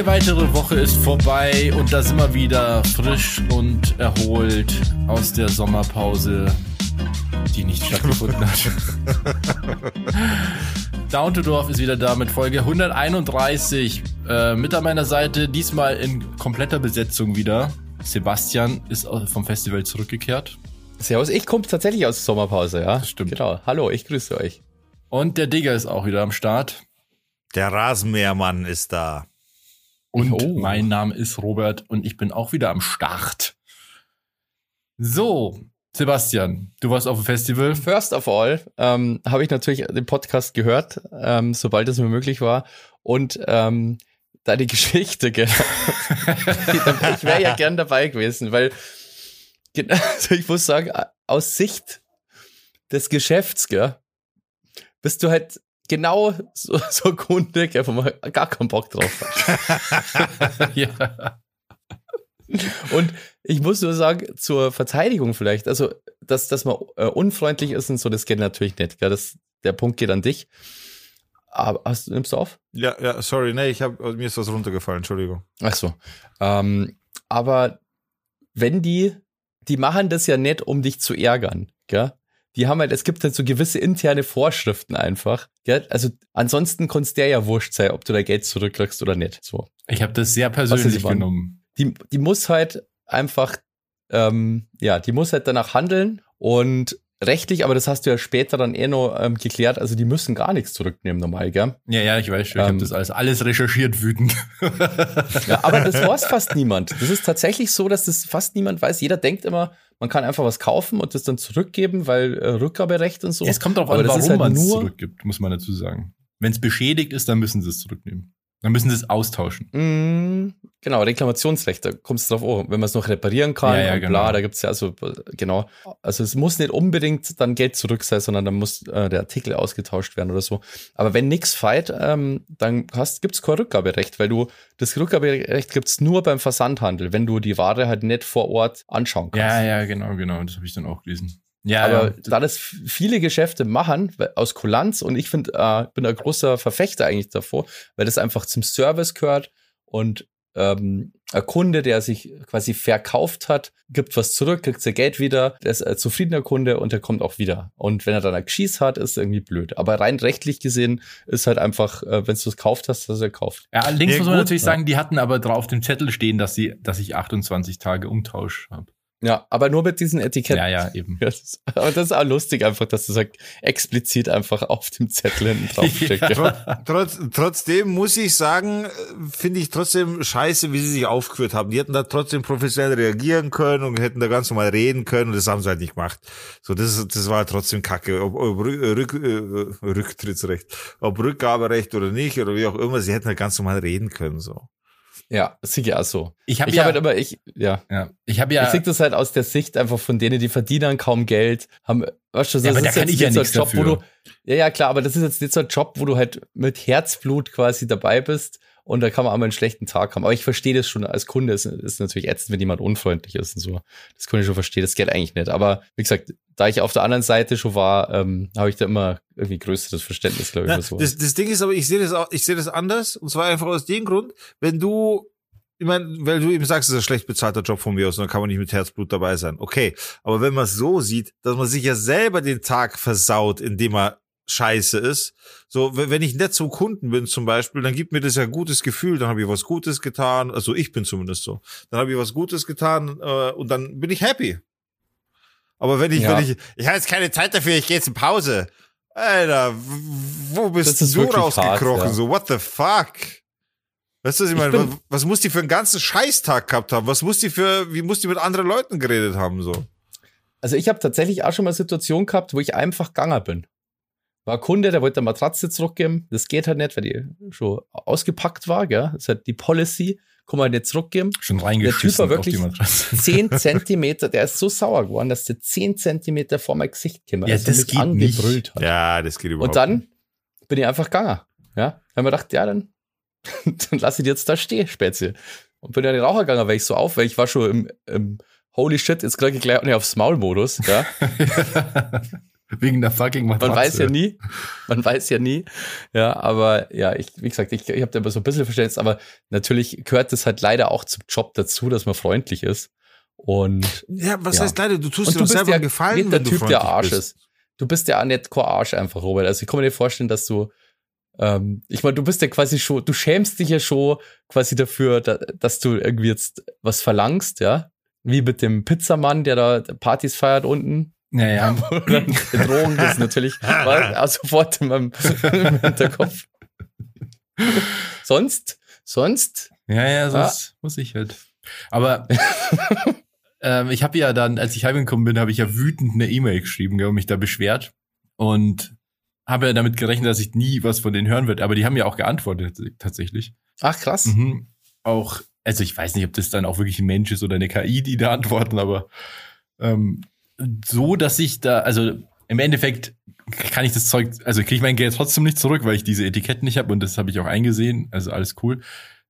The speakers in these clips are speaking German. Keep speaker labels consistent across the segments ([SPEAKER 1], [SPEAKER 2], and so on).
[SPEAKER 1] Eine weitere Woche ist vorbei und da sind wir wieder frisch und erholt aus der Sommerpause, die nicht stattgefunden hat. Down to Dorf ist wieder da mit Folge 131. Äh, mit an meiner Seite, diesmal in kompletter Besetzung wieder. Sebastian ist vom Festival zurückgekehrt.
[SPEAKER 2] Servus, ich komme tatsächlich aus der Sommerpause, ja.
[SPEAKER 1] Das stimmt.
[SPEAKER 2] Genau. Hallo, ich grüße euch.
[SPEAKER 1] Und der Digger ist auch wieder am Start.
[SPEAKER 3] Der Rasenmähermann ist da.
[SPEAKER 1] Und oh. mein Name ist Robert und ich bin auch wieder am Start. So, Sebastian, du warst auf dem Festival.
[SPEAKER 2] First of all ähm, habe ich natürlich den Podcast gehört, ähm, sobald es mir möglich war. Und ähm, deine Geschichte, gell? ich wäre ja gern dabei gewesen, weil also ich muss sagen, aus Sicht des Geschäfts, gell, bist du halt genau so, so Kunde, gell, wo man gar keinen Bock drauf hat. ja. Und ich muss nur sagen, zur Verteidigung vielleicht, also, dass, dass man äh, unfreundlich ist und so, das geht natürlich nicht. Gell? Das, der Punkt geht an dich. Aber hast, nimmst du auf?
[SPEAKER 3] Ja, ja, sorry, nee, ich hab, mir ist was runtergefallen, Entschuldigung.
[SPEAKER 2] Ach so. Ähm, aber wenn die, die machen das ja nicht, um dich zu ärgern, gell? Die haben halt, es gibt halt so gewisse interne Vorschriften einfach. Gell? Also ansonsten kann es der ja wurscht sein, ob du dein Geld zurückkriegst oder nicht. So.
[SPEAKER 1] Ich habe das sehr persönlich genommen.
[SPEAKER 2] Die, die muss halt einfach, ähm, ja, die muss halt danach handeln und rechtlich, aber das hast du ja später dann eh noch ähm, geklärt, also die müssen gar nichts zurücknehmen normal, gell?
[SPEAKER 1] Ja, ja, ich weiß schon, ich ähm, habe das alles, alles recherchiert wütend.
[SPEAKER 2] ja, aber das weiß fast niemand. Das ist tatsächlich so, dass das fast niemand weiß. Jeder denkt immer, man kann einfach was kaufen und das dann zurückgeben, weil äh, Rückgaberecht und so.
[SPEAKER 1] Es kommt darauf an, warum halt man es zurückgibt, muss man dazu sagen. Wenn es beschädigt ist, dann müssen sie es zurücknehmen. Dann müssen sie es austauschen.
[SPEAKER 2] Mm, genau, Reklamationsrecht, da kommt es drauf an, wenn man es noch reparieren kann ja, ja, und bla, genau. da gibt es ja also, genau. Also es muss nicht unbedingt dann Geld zurück sein, sondern dann muss äh, der Artikel ausgetauscht werden oder so. Aber wenn nichts feit, ähm, dann gibt es kein Rückgaberecht, weil du, das Rückgaberecht gibt es nur beim Versandhandel, wenn du die Ware halt nicht vor Ort anschauen kannst.
[SPEAKER 1] Ja, ja, genau, genau, das habe ich dann auch gelesen.
[SPEAKER 2] Ja, aber ja. da das viele Geschäfte machen aus Kulanz und ich finde, äh, bin ein großer Verfechter eigentlich davor, weil das einfach zum Service gehört und ähm, ein Kunde, der sich quasi verkauft hat, gibt was zurück, kriegt sein Geld wieder, der ist ein zufriedener Kunde und der kommt auch wieder. Und wenn er dann ein Geschieß hat, ist irgendwie blöd. Aber rein rechtlich gesehen ist halt einfach, äh, wenn du es gekauft hast, dass er kauft.
[SPEAKER 1] Ja, allerdings ja, muss man gut, natürlich ja. sagen, die hatten aber drauf auf dem Zettel stehen, dass sie, dass ich 28 Tage Umtausch habe.
[SPEAKER 2] Ja, aber nur mit diesen Etiketten.
[SPEAKER 1] Ja, ja, eben.
[SPEAKER 2] aber das ist auch lustig einfach, dass du sagst, explizit einfach auf dem Zettel hinten draufsteht.
[SPEAKER 3] ja. Trotz, trotzdem muss ich sagen, finde ich trotzdem scheiße, wie sie sich aufgeführt haben. Die hätten da trotzdem professionell reagieren können und hätten da ganz normal reden können und das haben sie halt nicht gemacht. So, das, das war trotzdem kacke. Ob, ob Rück, äh, Rücktrittsrecht, ob Rückgaberecht oder nicht oder wie auch immer, sie hätten halt ganz normal reden können, so.
[SPEAKER 2] Ja, sicher auch so.
[SPEAKER 1] Ich habe ja, hab
[SPEAKER 2] halt immer, ich, ja.
[SPEAKER 1] ja. Ich habe ja.
[SPEAKER 2] Ich sehe das halt aus der Sicht einfach von denen, die verdienen kaum Geld, haben,
[SPEAKER 1] weißt du, das ja, aber ist da kann ich ja
[SPEAKER 2] so ein Job, dafür. wo du, ja, ja, klar, aber das ist jetzt nicht so ein Job, wo du halt mit Herzblut quasi dabei bist und da kann man auch mal einen schlechten Tag haben. Aber ich verstehe das schon als Kunde. Es ist natürlich ätzend, wenn jemand unfreundlich ist und so. Das kann ich schon verstehen. Das geht eigentlich nicht. Aber wie gesagt, da ich auf der anderen Seite schon war, ähm, habe ich da immer irgendwie größeres Verständnis, glaube ich.
[SPEAKER 3] So. das, das Ding ist aber, ich sehe das auch, ich sehe das anders. Und zwar einfach aus dem Grund, wenn du ich meine, weil du eben sagst, es ist ein schlecht bezahlter Job von mir aus, dann kann man nicht mit Herzblut dabei sein. Okay, aber wenn man es so sieht, dass man sich ja selber den Tag versaut, indem er scheiße ist. So, wenn ich nett zum Kunden bin zum Beispiel, dann gibt mir das ja ein gutes Gefühl, dann habe ich was Gutes getan. Also ich bin zumindest so. Dann habe ich was Gutes getan äh, und dann bin ich happy. Aber wenn ich, ja. wenn ich, ich habe jetzt keine Zeit dafür, ich gehe jetzt in Pause. Alter, wo bist du rausgekrochen? Ja. So, what the fuck? Weißt du, was ich meine? Was, was muss die für einen ganzen Scheißtag gehabt haben? Was muss die für, wie muss die mit anderen Leuten geredet haben, so?
[SPEAKER 2] Also ich habe tatsächlich auch schon mal Situationen gehabt, wo ich einfach ganger bin. War ein Kunde, der wollte eine Matratze zurückgeben. Das geht halt nicht, weil die schon ausgepackt war, gell? Das ist halt die Policy. Kann man nicht zurückgeben.
[SPEAKER 1] Schon reingeschissen
[SPEAKER 2] Der Typ war wirklich auf 10 Zentimeter, der ist so sauer geworden, dass der 10 Zentimeter vor mein Gesicht kam.
[SPEAKER 1] Ja, also das geht nicht.
[SPEAKER 3] Hat. Ja, das geht
[SPEAKER 2] überhaupt Und dann bin ich einfach gegangen. Ja, haben wir gedacht, ja, dann, dann lass ich jetzt da stehen, Spätzle. Und bin ja in den Raucher gegangen, weil ich so auf, weil ich war schon im, im Holy shit, jetzt kriege ich gleich nicht aufs Maul-Modus, ja.
[SPEAKER 1] Wegen der fucking Matratze.
[SPEAKER 2] Man weiß ja nie. Man weiß ja nie. Ja, aber ja, ich, wie gesagt, ich, ich habe da immer so ein bisschen Verständnis, aber natürlich gehört es halt leider auch zum Job dazu, dass man freundlich ist. Und
[SPEAKER 3] Ja, was
[SPEAKER 2] Ja.
[SPEAKER 3] heißt leider, du tust
[SPEAKER 2] Und
[SPEAKER 3] dir
[SPEAKER 2] du
[SPEAKER 3] selber
[SPEAKER 2] ja
[SPEAKER 3] einen gefallen,
[SPEAKER 2] nicht der
[SPEAKER 3] wenn du
[SPEAKER 2] Typ, der
[SPEAKER 3] freundlich
[SPEAKER 2] Arsch
[SPEAKER 3] bist.
[SPEAKER 2] ist. Du bist ja auch nicht kein Arsch einfach, Robert. Also ich kann mir nicht vorstellen, dass du, ähm, ich meine, du bist ja quasi schon, du schämst dich ja schon quasi dafür, da, dass du irgendwie jetzt was verlangst, ja. Wie mit dem Pizzamann, der da Partys feiert unten.
[SPEAKER 1] Naja.
[SPEAKER 2] Oder Bedrohung ist natürlich war auch sofort in meinem im Hinterkopf. sonst, sonst,
[SPEAKER 1] Ja, ja, sonst muss ich halt. Aber ähm, ich habe ja dann, als ich heimgekommen bin, habe ich ja wütend eine E-Mail geschrieben, gell, und mich da beschwert und habe ja damit gerechnet, dass ich nie was von denen hören wird. Aber die haben ja auch geantwortet tatsächlich.
[SPEAKER 2] ach krass.
[SPEAKER 1] Mhm. Auch, also ich weiß nicht, ob das dann auch wirklich ein Mensch ist oder eine KI, die da antworten, aber ähm, so, dass ich da, also im Endeffekt kann ich das Zeug, also kriege ich mein Geld trotzdem nicht zurück, weil ich diese Etiketten nicht habe und das habe ich auch eingesehen, also alles cool.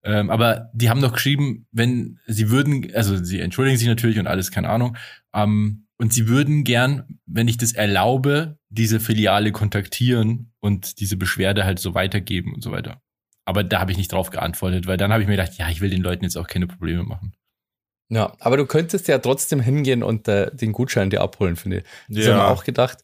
[SPEAKER 1] Ähm, aber die haben noch geschrieben, wenn sie würden, also sie entschuldigen sich natürlich und alles, keine Ahnung, ähm, und sie würden gern, wenn ich das erlaube, diese Filiale kontaktieren und diese Beschwerde halt so weitergeben und so weiter. Aber da habe ich nicht drauf geantwortet, weil dann habe ich mir gedacht, ja, ich will den Leuten jetzt auch keine Probleme machen.
[SPEAKER 2] Ja, aber du könntest ja trotzdem hingehen und äh, den Gutschein dir abholen, finde ich. Das haben wir
[SPEAKER 3] Ja.
[SPEAKER 2] auch gedacht.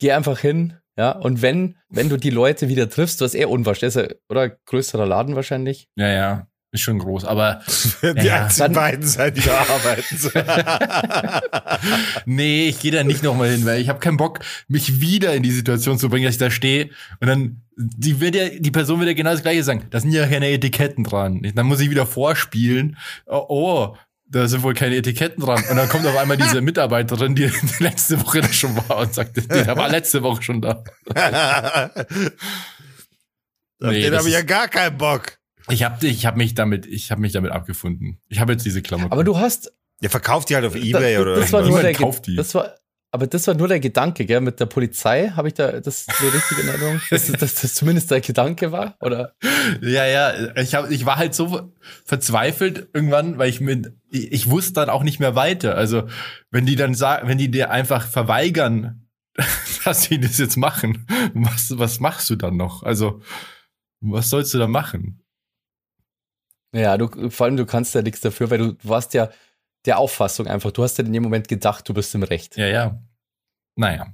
[SPEAKER 2] Geh einfach hin, ja, und wenn, wenn du die Leute wieder triffst, was eher unwahrscheinlich ist, ja, oder größerer Laden wahrscheinlich.
[SPEAKER 1] Ja, ja, ist schon groß. Aber
[SPEAKER 3] die
[SPEAKER 1] Ja,
[SPEAKER 3] einzigen beiden sein, die da arbeiten.
[SPEAKER 1] nee, ich gehe da nicht nochmal hin, weil ich habe keinen Bock, mich wieder in die Situation zu bringen, dass ich da stehe und dann die wird ja, die Person wird ja genau das gleiche sagen. Da sind ja keine Etiketten dran. Dann muss ich wieder vorspielen. Oh, oh da sind wohl keine Etiketten dran. Und dann kommt auf einmal diese Mitarbeiterin, die letzte Woche da schon war und sagt, der war letzte Woche schon da.
[SPEAKER 3] Auf
[SPEAKER 1] Nee,
[SPEAKER 3] den
[SPEAKER 1] das
[SPEAKER 3] habe ich ja gar keinen Bock.
[SPEAKER 1] Ich habe ich hab mich damit, ich habe mich damit abgefunden. Ich habe jetzt diese Klamotten.
[SPEAKER 2] Aber du hast,
[SPEAKER 3] Der verkauft die halt auf Ebay
[SPEAKER 2] da,
[SPEAKER 3] oder
[SPEAKER 2] das war nur der,
[SPEAKER 1] kauft die.
[SPEAKER 2] das war, aber das war nur der Gedanke, gell, mit der Polizei, habe ich da das so richtig in Erinnerung, dass, dass das zumindest der Gedanke war, oder?
[SPEAKER 1] Ja, ja, ich, hab, ich war halt so verzweifelt irgendwann, weil ich mit, ich, ich wusste dann auch nicht mehr weiter. Also, wenn die dann sagen, wenn die dir einfach verweigern, dass sie das jetzt machen, was, was machst du dann noch? Also, was sollst du da machen?
[SPEAKER 2] Ja, du, vor allem du kannst ja nichts dafür, weil du warst ja der Auffassung einfach, du hast ja in dem Moment gedacht, du bist im Recht.
[SPEAKER 1] Ja, ja. Naja.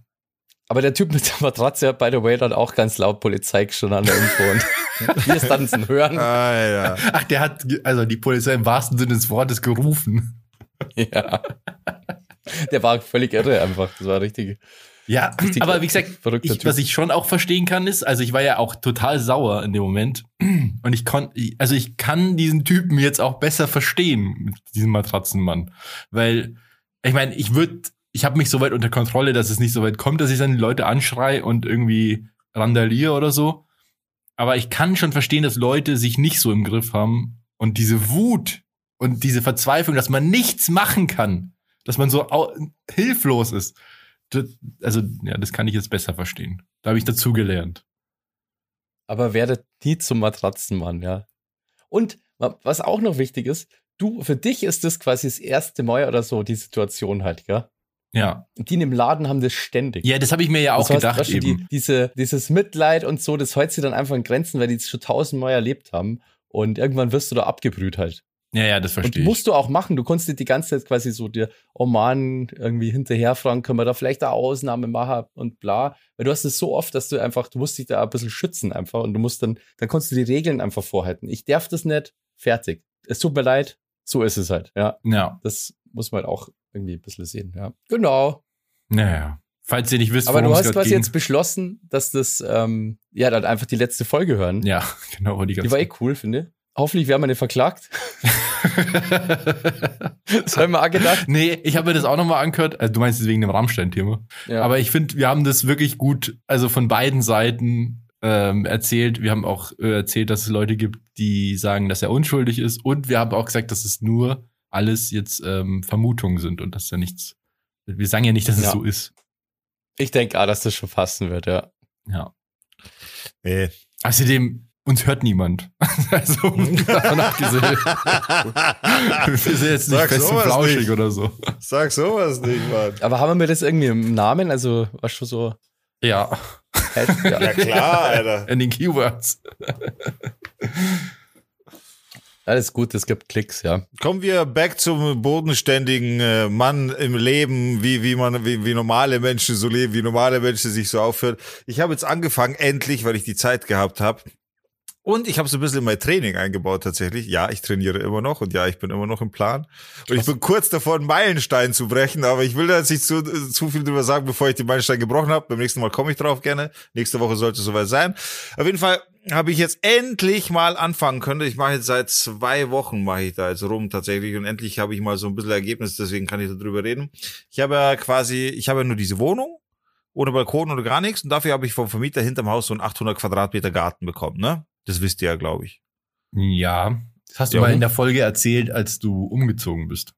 [SPEAKER 2] Aber der Typ mit der Matratze hat, by the way, dann auch ganz laut Polizei schon an der Info. Und wir stanzen hören.
[SPEAKER 3] Alter.
[SPEAKER 1] Ach, der hat, also die Polizei im wahrsten Sinne des Wortes gerufen.
[SPEAKER 2] Ja. Der war völlig irre einfach. Das war richtig.
[SPEAKER 1] Ja,
[SPEAKER 2] richtig
[SPEAKER 1] aber wie gesagt, ich, was ich schon auch verstehen kann, ist, also ich war ja auch total sauer in dem Moment. Und ich konnte, also ich kann diesen Typen jetzt auch besser verstehen, mit diesem Matratzenmann. Weil, ich meine, ich würde, ich habe mich so weit unter Kontrolle, dass es nicht so weit kommt, dass ich dann die Leute anschrei und irgendwie randaliere oder so. Aber ich kann schon verstehen, dass Leute sich nicht so im Griff haben und diese Wut und diese Verzweiflung, dass man nichts machen kann, dass man so hilflos ist. Das, also, ja, das kann ich jetzt besser verstehen. Da habe ich dazugelernt.
[SPEAKER 2] Aber werde nie zum Matratzenmann, ja. Und wa- was auch noch wichtig ist, du, für dich ist das quasi das erste Mal oder so die Situation halt?
[SPEAKER 1] Ja.
[SPEAKER 2] Und die in dem Laden haben das ständig.
[SPEAKER 1] Ja, das habe ich mir ja auch
[SPEAKER 2] Das
[SPEAKER 1] gedacht eben.
[SPEAKER 2] Die, diese, dieses Mitleid und so, das hält sie dann einfach in Grenzen, weil die es schon tausendmal erlebt haben. Und irgendwann wirst du da abgebrüht halt.
[SPEAKER 1] Ja, ja, das
[SPEAKER 2] Und
[SPEAKER 1] verstehe ich.
[SPEAKER 2] musst du auch machen. Du konntest dir die ganze Zeit quasi so dir, oh Mann, irgendwie hinterherfragen, können wir da vielleicht eine Ausnahme machen und bla. Weil du hast es so oft, dass du einfach, du musst dich da ein bisschen schützen einfach und du musst dann, dann konntest du die Regeln einfach vorhalten. Ich darf das nicht, fertig. Es tut mir leid, so ist es halt, ja.
[SPEAKER 1] Ja,
[SPEAKER 2] Das muss man halt auch irgendwie ein bisschen sehen, ja. Genau.
[SPEAKER 1] naja. Falls ihr nicht wisst,
[SPEAKER 2] Aber du hast quasi
[SPEAKER 1] ging.
[SPEAKER 2] jetzt beschlossen, dass das, ähm, ja, dann einfach die letzte Folge hören.
[SPEAKER 1] Ja, genau. Die,
[SPEAKER 2] Die war eh cool, finde ich. Hoffentlich werden wir nicht verklagt. Das haben wir auch gedacht.
[SPEAKER 1] nee, ich habe mir das auch nochmal angehört. Also, du meinst es wegen dem Rammstein-Thema.
[SPEAKER 2] Ja.
[SPEAKER 1] Aber ich finde, wir haben das wirklich gut, also von beiden Seiten ähm, erzählt. Wir haben auch äh, erzählt, dass es Leute gibt, die sagen, dass er unschuldig ist. Und wir haben auch gesagt, dass es nur alles jetzt ähm, Vermutungen sind und dass da nichts. Wir sagen ja nicht, dass es
[SPEAKER 2] Ja.
[SPEAKER 1] so ist.
[SPEAKER 2] ich denke auch, dass das schon passen wird, ja.
[SPEAKER 1] Ja.
[SPEAKER 3] Nee.
[SPEAKER 1] Außerdem, uns hört niemand. also davon abgesehen. wir sind jetzt nicht
[SPEAKER 3] Sag
[SPEAKER 1] fest und flauschig
[SPEAKER 3] nicht.
[SPEAKER 1] oder so.
[SPEAKER 3] Sag sowas nicht, Mann.
[SPEAKER 2] Aber haben wir das irgendwie im Namen? Also, was schon so.
[SPEAKER 1] Ja,
[SPEAKER 2] Ja.
[SPEAKER 3] Ja klar, Alter.
[SPEAKER 1] in den Keywords.
[SPEAKER 2] Alles gut, es gibt Klicks, ja.
[SPEAKER 3] Kommen wir back zum bodenständigen äh, Mann im Leben, wie, wie man, wie, wie normale Menschen so leben, wie normale Menschen sich so aufführen. Ich habe jetzt angefangen, endlich, weil ich die Zeit gehabt habe. Und ich habe so ein bisschen in mein Training eingebaut tatsächlich. Ja, ich trainiere immer noch und ja, ich bin immer noch im Plan. Und ich bin kurz davor, einen Meilenstein zu brechen, aber ich will da jetzt nicht zu, zu viel drüber sagen, bevor ich den Meilenstein gebrochen habe. Beim nächsten Mal komme ich drauf gerne. Nächste Woche sollte es soweit sein. Auf jeden Fall habe ich jetzt endlich mal anfangen können. Ich mache jetzt seit zwei Wochen mache ich da jetzt rum tatsächlich und endlich habe ich mal so ein bisschen Ergebnis, deswegen kann ich darüber reden. Ich habe ja quasi, ich habe ja nur diese Wohnung ohne Balkon oder gar nichts und dafür habe ich vom Vermieter hinterm Haus so einen 800 Quadratmeter Garten bekommen, ne? Das wisst ihr ja, glaube ich.
[SPEAKER 1] Ja, das hast du
[SPEAKER 3] Ja,
[SPEAKER 1] mal
[SPEAKER 3] und?
[SPEAKER 1] in der Folge erzählt, als du umgezogen bist.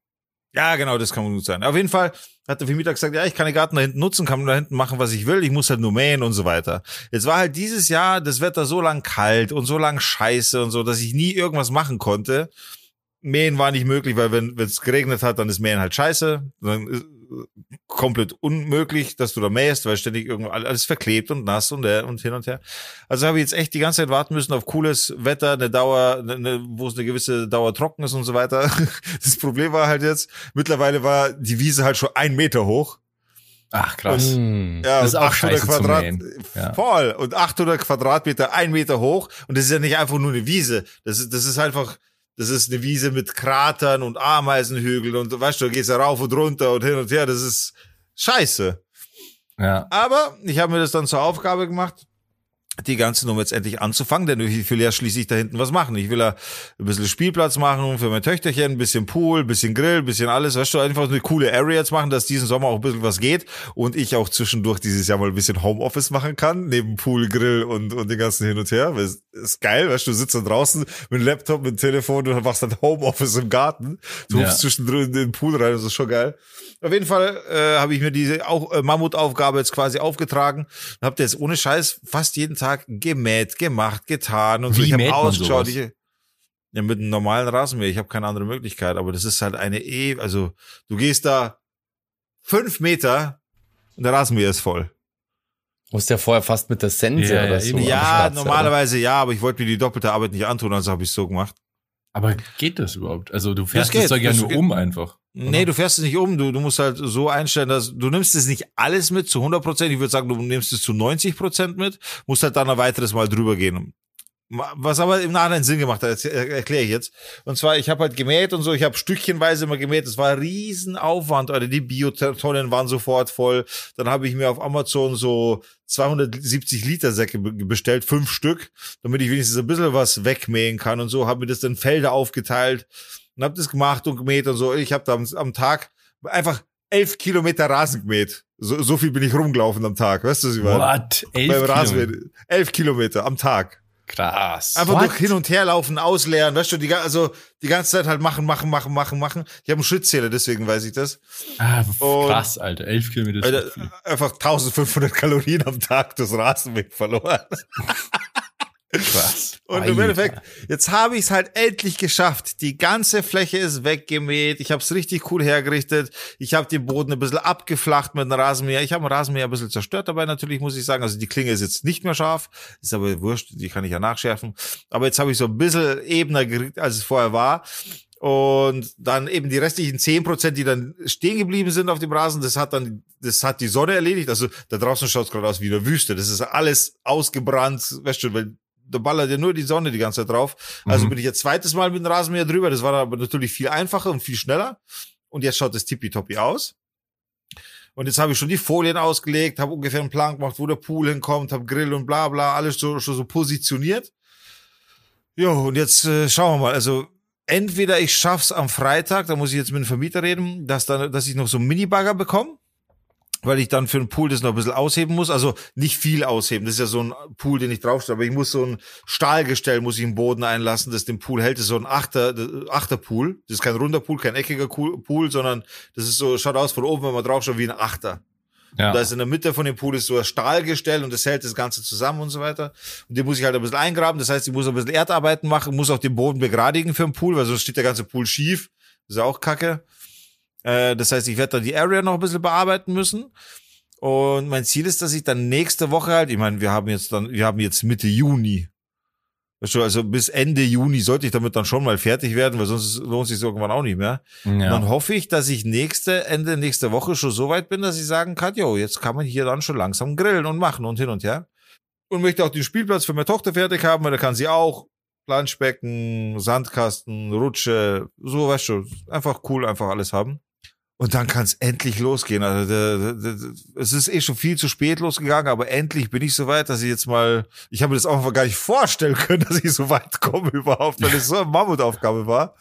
[SPEAKER 3] Ja, genau, das kann gut sein. Auf jeden Fall hat der Vermieter gesagt, ja, ich kann den Garten da hinten nutzen, kann da hinten machen, was ich will, ich muss halt nur mähen und so weiter. Jetzt war halt dieses Jahr das Wetter so lang kalt und so lang scheiße und so, dass ich nie irgendwas machen konnte. Mähen war nicht möglich, weil wenn es geregnet hat, dann ist Mähen halt scheiße. Dann komplett unmöglich, dass du da mähst, weil ständig irgendwo alles verklebt und nass und, äh, und hin und her. Also habe ich jetzt echt die ganze Zeit warten müssen auf cooles Wetter, eine Dauer, eine, wo es eine gewisse Dauer trocken ist und so weiter. Das Problem war halt jetzt, mittlerweile war die Wiese halt schon ein Meter hoch.
[SPEAKER 1] Ach, krass.
[SPEAKER 2] Hm.
[SPEAKER 3] Ja,
[SPEAKER 1] Das ist
[SPEAKER 3] und
[SPEAKER 1] auch scheiße zum
[SPEAKER 3] Quadrat,
[SPEAKER 1] Mähen. Ja.
[SPEAKER 3] voll. Und 800 Quadratmeter, ein Meter hoch. Und das ist ja nicht einfach nur eine Wiese. Das ist, das ist einfach, das ist eine Wiese mit Kratern und Ameisenhügeln und weißt du, du gehst da rauf und runter und hin und her. Das ist scheiße.
[SPEAKER 1] Ja.
[SPEAKER 3] Aber ich habe mir das dann zur Aufgabe gemacht, die ganze Nummer jetzt endlich anzufangen, denn ich will ja schließlich da hinten was machen. Ich will ja ein bisschen Spielplatz machen für mein Töchterchen, ein bisschen Pool, ein bisschen Grill, ein bisschen alles. Weißt du, einfach eine coole Area jetzt machen, dass diesen Sommer auch ein bisschen was geht und ich auch zwischendurch dieses Jahr mal ein bisschen Homeoffice machen kann, neben Pool, Grill und, und den ganzen hin und her. Das ist geil, weißt du, du sitzt dann draußen mit Laptop, mit dem Telefon und machst dann Homeoffice im Garten. Du
[SPEAKER 1] Ja.
[SPEAKER 3] zwischendrin in den Pool rein, das ist schon geil. Auf jeden Fall äh, habe ich mir diese auch äh, Mammutaufgabe jetzt quasi aufgetragen. Habt ihr jetzt ohne Scheiß fast jeden Tag gemäht, gemacht, getan und so.
[SPEAKER 1] Wie
[SPEAKER 3] Ich
[SPEAKER 1] mäht
[SPEAKER 3] habe ausgeschaut. Ich, ja, mit einem normalen Rasenmäher. Ich habe keine andere Möglichkeit, aber das ist halt eine E. Also du gehst da fünf Meter und der Rasenmäher ist voll.
[SPEAKER 2] Musst ja vorher fast mit der Sense
[SPEAKER 1] Ja,
[SPEAKER 2] oder so.
[SPEAKER 3] ja, normalerweise ja, aber ich wollte mir die doppelte Arbeit nicht antun, also habe ich so gemacht.
[SPEAKER 1] Aber geht das überhaupt? Also du fährst
[SPEAKER 3] geht.
[SPEAKER 1] das Zeug ja
[SPEAKER 3] Das
[SPEAKER 1] nur
[SPEAKER 3] geht.
[SPEAKER 1] um einfach.
[SPEAKER 3] Nee, du fährst es nicht um. Du, du musst halt so einstellen, dass du nimmst es nicht alles mit zu 100 Prozent. Ich würde sagen, du nimmst es zu 90 Prozent mit, musst halt dann ein weiteres Mal drüber gehen. Was aber im Nachhinein Sinn gemacht hat, erkläre ich jetzt. Und zwar, ich habe halt gemäht und so, ich habe stückchenweise immer gemäht. Es war ein Riesenaufwand, Alter. Die Biotonnen waren sofort voll. Dann habe ich mir auf Amazon so 270 Liter Säcke be- bestellt, fünf Stück, damit ich wenigstens ein bisschen was wegmähen kann und so. Habe mir das dann Felder aufgeteilt und habe das gemacht und gemäht und so. Ich habe da am, am Tag einfach elf Kilometer Rasen gemäht. So, so viel bin ich rumgelaufen am Tag, weißt du, was ich meine?
[SPEAKER 1] What? Elf
[SPEAKER 3] Beim. Elf Kilometer am Tag.
[SPEAKER 1] Krass.
[SPEAKER 3] Einfach
[SPEAKER 2] What?
[SPEAKER 3] durch hin und her laufen, ausleeren, weißt du, die, also die ganze Zeit halt machen, machen, machen, machen, machen. Ich habe einen Schrittzähler, deswegen weiß ich das.
[SPEAKER 1] ah,
[SPEAKER 3] und-
[SPEAKER 1] krass, Alter. Elf Kilometer
[SPEAKER 3] Alter, einfach 1500 Kalorien am Tag das Rasenmähen verloren.
[SPEAKER 1] Krass.
[SPEAKER 3] Und im. Endeffekt, jetzt habe ich es halt endlich geschafft. Die ganze Fläche ist weggemäht. Ich habe es richtig cool hergerichtet. Ich habe den Boden ein bisschen abgeflacht mit einem Rasenmäher. Ich habe den Rasenmäher ein bisschen zerstört dabei natürlich, muss ich sagen. Also die Klinge ist jetzt nicht mehr scharf. Ist aber wurscht, die kann ich ja nachschärfen. Aber jetzt habe ich so ein bisschen ebener gekriegt, als es vorher war. Und dann eben die restlichen 10%, die dann stehen geblieben sind auf dem Rasen, das hat dann, das hat die Sonne erledigt. Also da draußen schaut es gerade aus wie eine Wüste. Das ist alles ausgebrannt, weißt du, weil da ballert ja nur die Sonne die ganze Zeit drauf. Also
[SPEAKER 1] Mhm.
[SPEAKER 3] bin ich jetzt zweites Mal mit dem Rasenmäher drüber. Das war aber natürlich viel einfacher und viel schneller. Und jetzt schaut es tippitoppi aus. Und jetzt habe ich schon die Folien ausgelegt, habe ungefähr einen Plan gemacht, wo der Pool hinkommt, habe Grill und bla bla, alles so, schon so positioniert. Jo, und jetzt äh, schauen wir mal. Also entweder ich schaff's am Freitag, da muss ich jetzt mit dem Vermieter reden, dass dann, dass ich noch so einen Minibagger bekomme, weil ich dann für den Pool das noch ein bisschen ausheben muss. Also nicht viel ausheben. Das ist ja so ein Pool, den ich draufstelle, aber ich muss so ein Stahlgestell muss ich im Boden einlassen, das den Pool hält. Das ist so ein Achter, Achterpool. Das ist kein runder Pool, kein eckiger Pool, Pool, sondern das ist so, schaut aus von oben, wenn man draufschaut, wie ein Achter. Ja. Und da ist in der Mitte von dem Pool ist so ein Stahlgestell und das hält das Ganze zusammen und so weiter. Und den muss ich halt ein bisschen eingraben. Das heißt, ich muss ein bisschen Erdarbeiten machen, muss auch den Boden begradigen für den Pool, weil sonst steht der ganze Pool schief. Das ist auch kacke. Äh, das heißt, ich werde da die Area noch ein bisschen bearbeiten müssen. Und mein Ziel ist, dass ich dann nächste Woche halt, ich meine, wir haben jetzt dann, wir haben jetzt Mitte Juni. Also bis Ende Juni sollte ich damit dann schon mal fertig werden, weil sonst lohnt sich irgendwann auch nicht mehr. Ja. Dann hoffe ich, dass ich nächste, Ende nächste Woche schon so weit bin, dass ich sagen kann, jo, jetzt kann man hier dann schon langsam grillen und machen und hin und her. Und möchte auch den Spielplatz für meine Tochter fertig haben, weil da kann sie auch Planschbecken, Sandkasten, Rutsche, so weißt du, einfach cool, einfach alles haben. Und dann kann es endlich losgehen. Also der, der, der, es ist eh schon viel zu spät losgegangen, aber endlich bin ich so weit, dass ich jetzt mal, ich habe mir das auch gar nicht vorstellen können, dass ich so weit komme überhaupt, weil es so eine Mammutaufgabe war.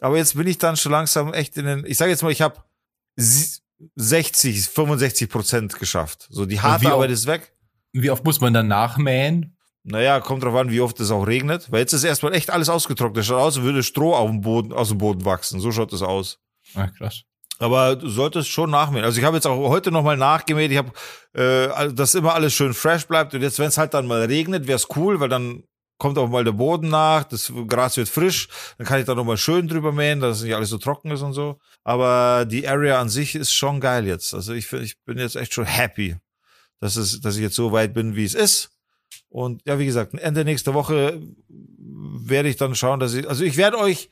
[SPEAKER 3] Aber jetzt bin ich dann schon langsam echt in den, ich sage jetzt mal, ich habe 60, 65 Prozent geschafft. So die harte Arbeit ist weg.
[SPEAKER 1] Wie oft muss man dann nachmähen?
[SPEAKER 3] Naja, kommt drauf an, wie oft es auch regnet. Weil jetzt ist erstmal echt alles ausgetrocknet. Es schaut aus, als würde Stroh auf dem Boden, aus dem Boden wachsen. So schaut es aus.
[SPEAKER 1] Ah, krass.
[SPEAKER 3] Aber du solltest schon nachmähen. Also ich habe jetzt auch heute nochmal nachgemäht. Ich habe, äh, dass immer alles schön fresh bleibt. Und jetzt, wenn es halt dann mal regnet, wäre es cool, weil dann kommt auch mal der Boden nach, das Gras wird frisch, dann kann ich da nochmal schön drüber mähen, dass nicht alles so trocken ist und so. Aber die Area an sich ist schon geil jetzt. Also ich, ich bin jetzt echt schon happy, dass, es, dass ich jetzt so weit bin, wie es ist. Und ja, wie gesagt, Ende nächster Woche werde ich dann schauen, dass ich, also ich werde euch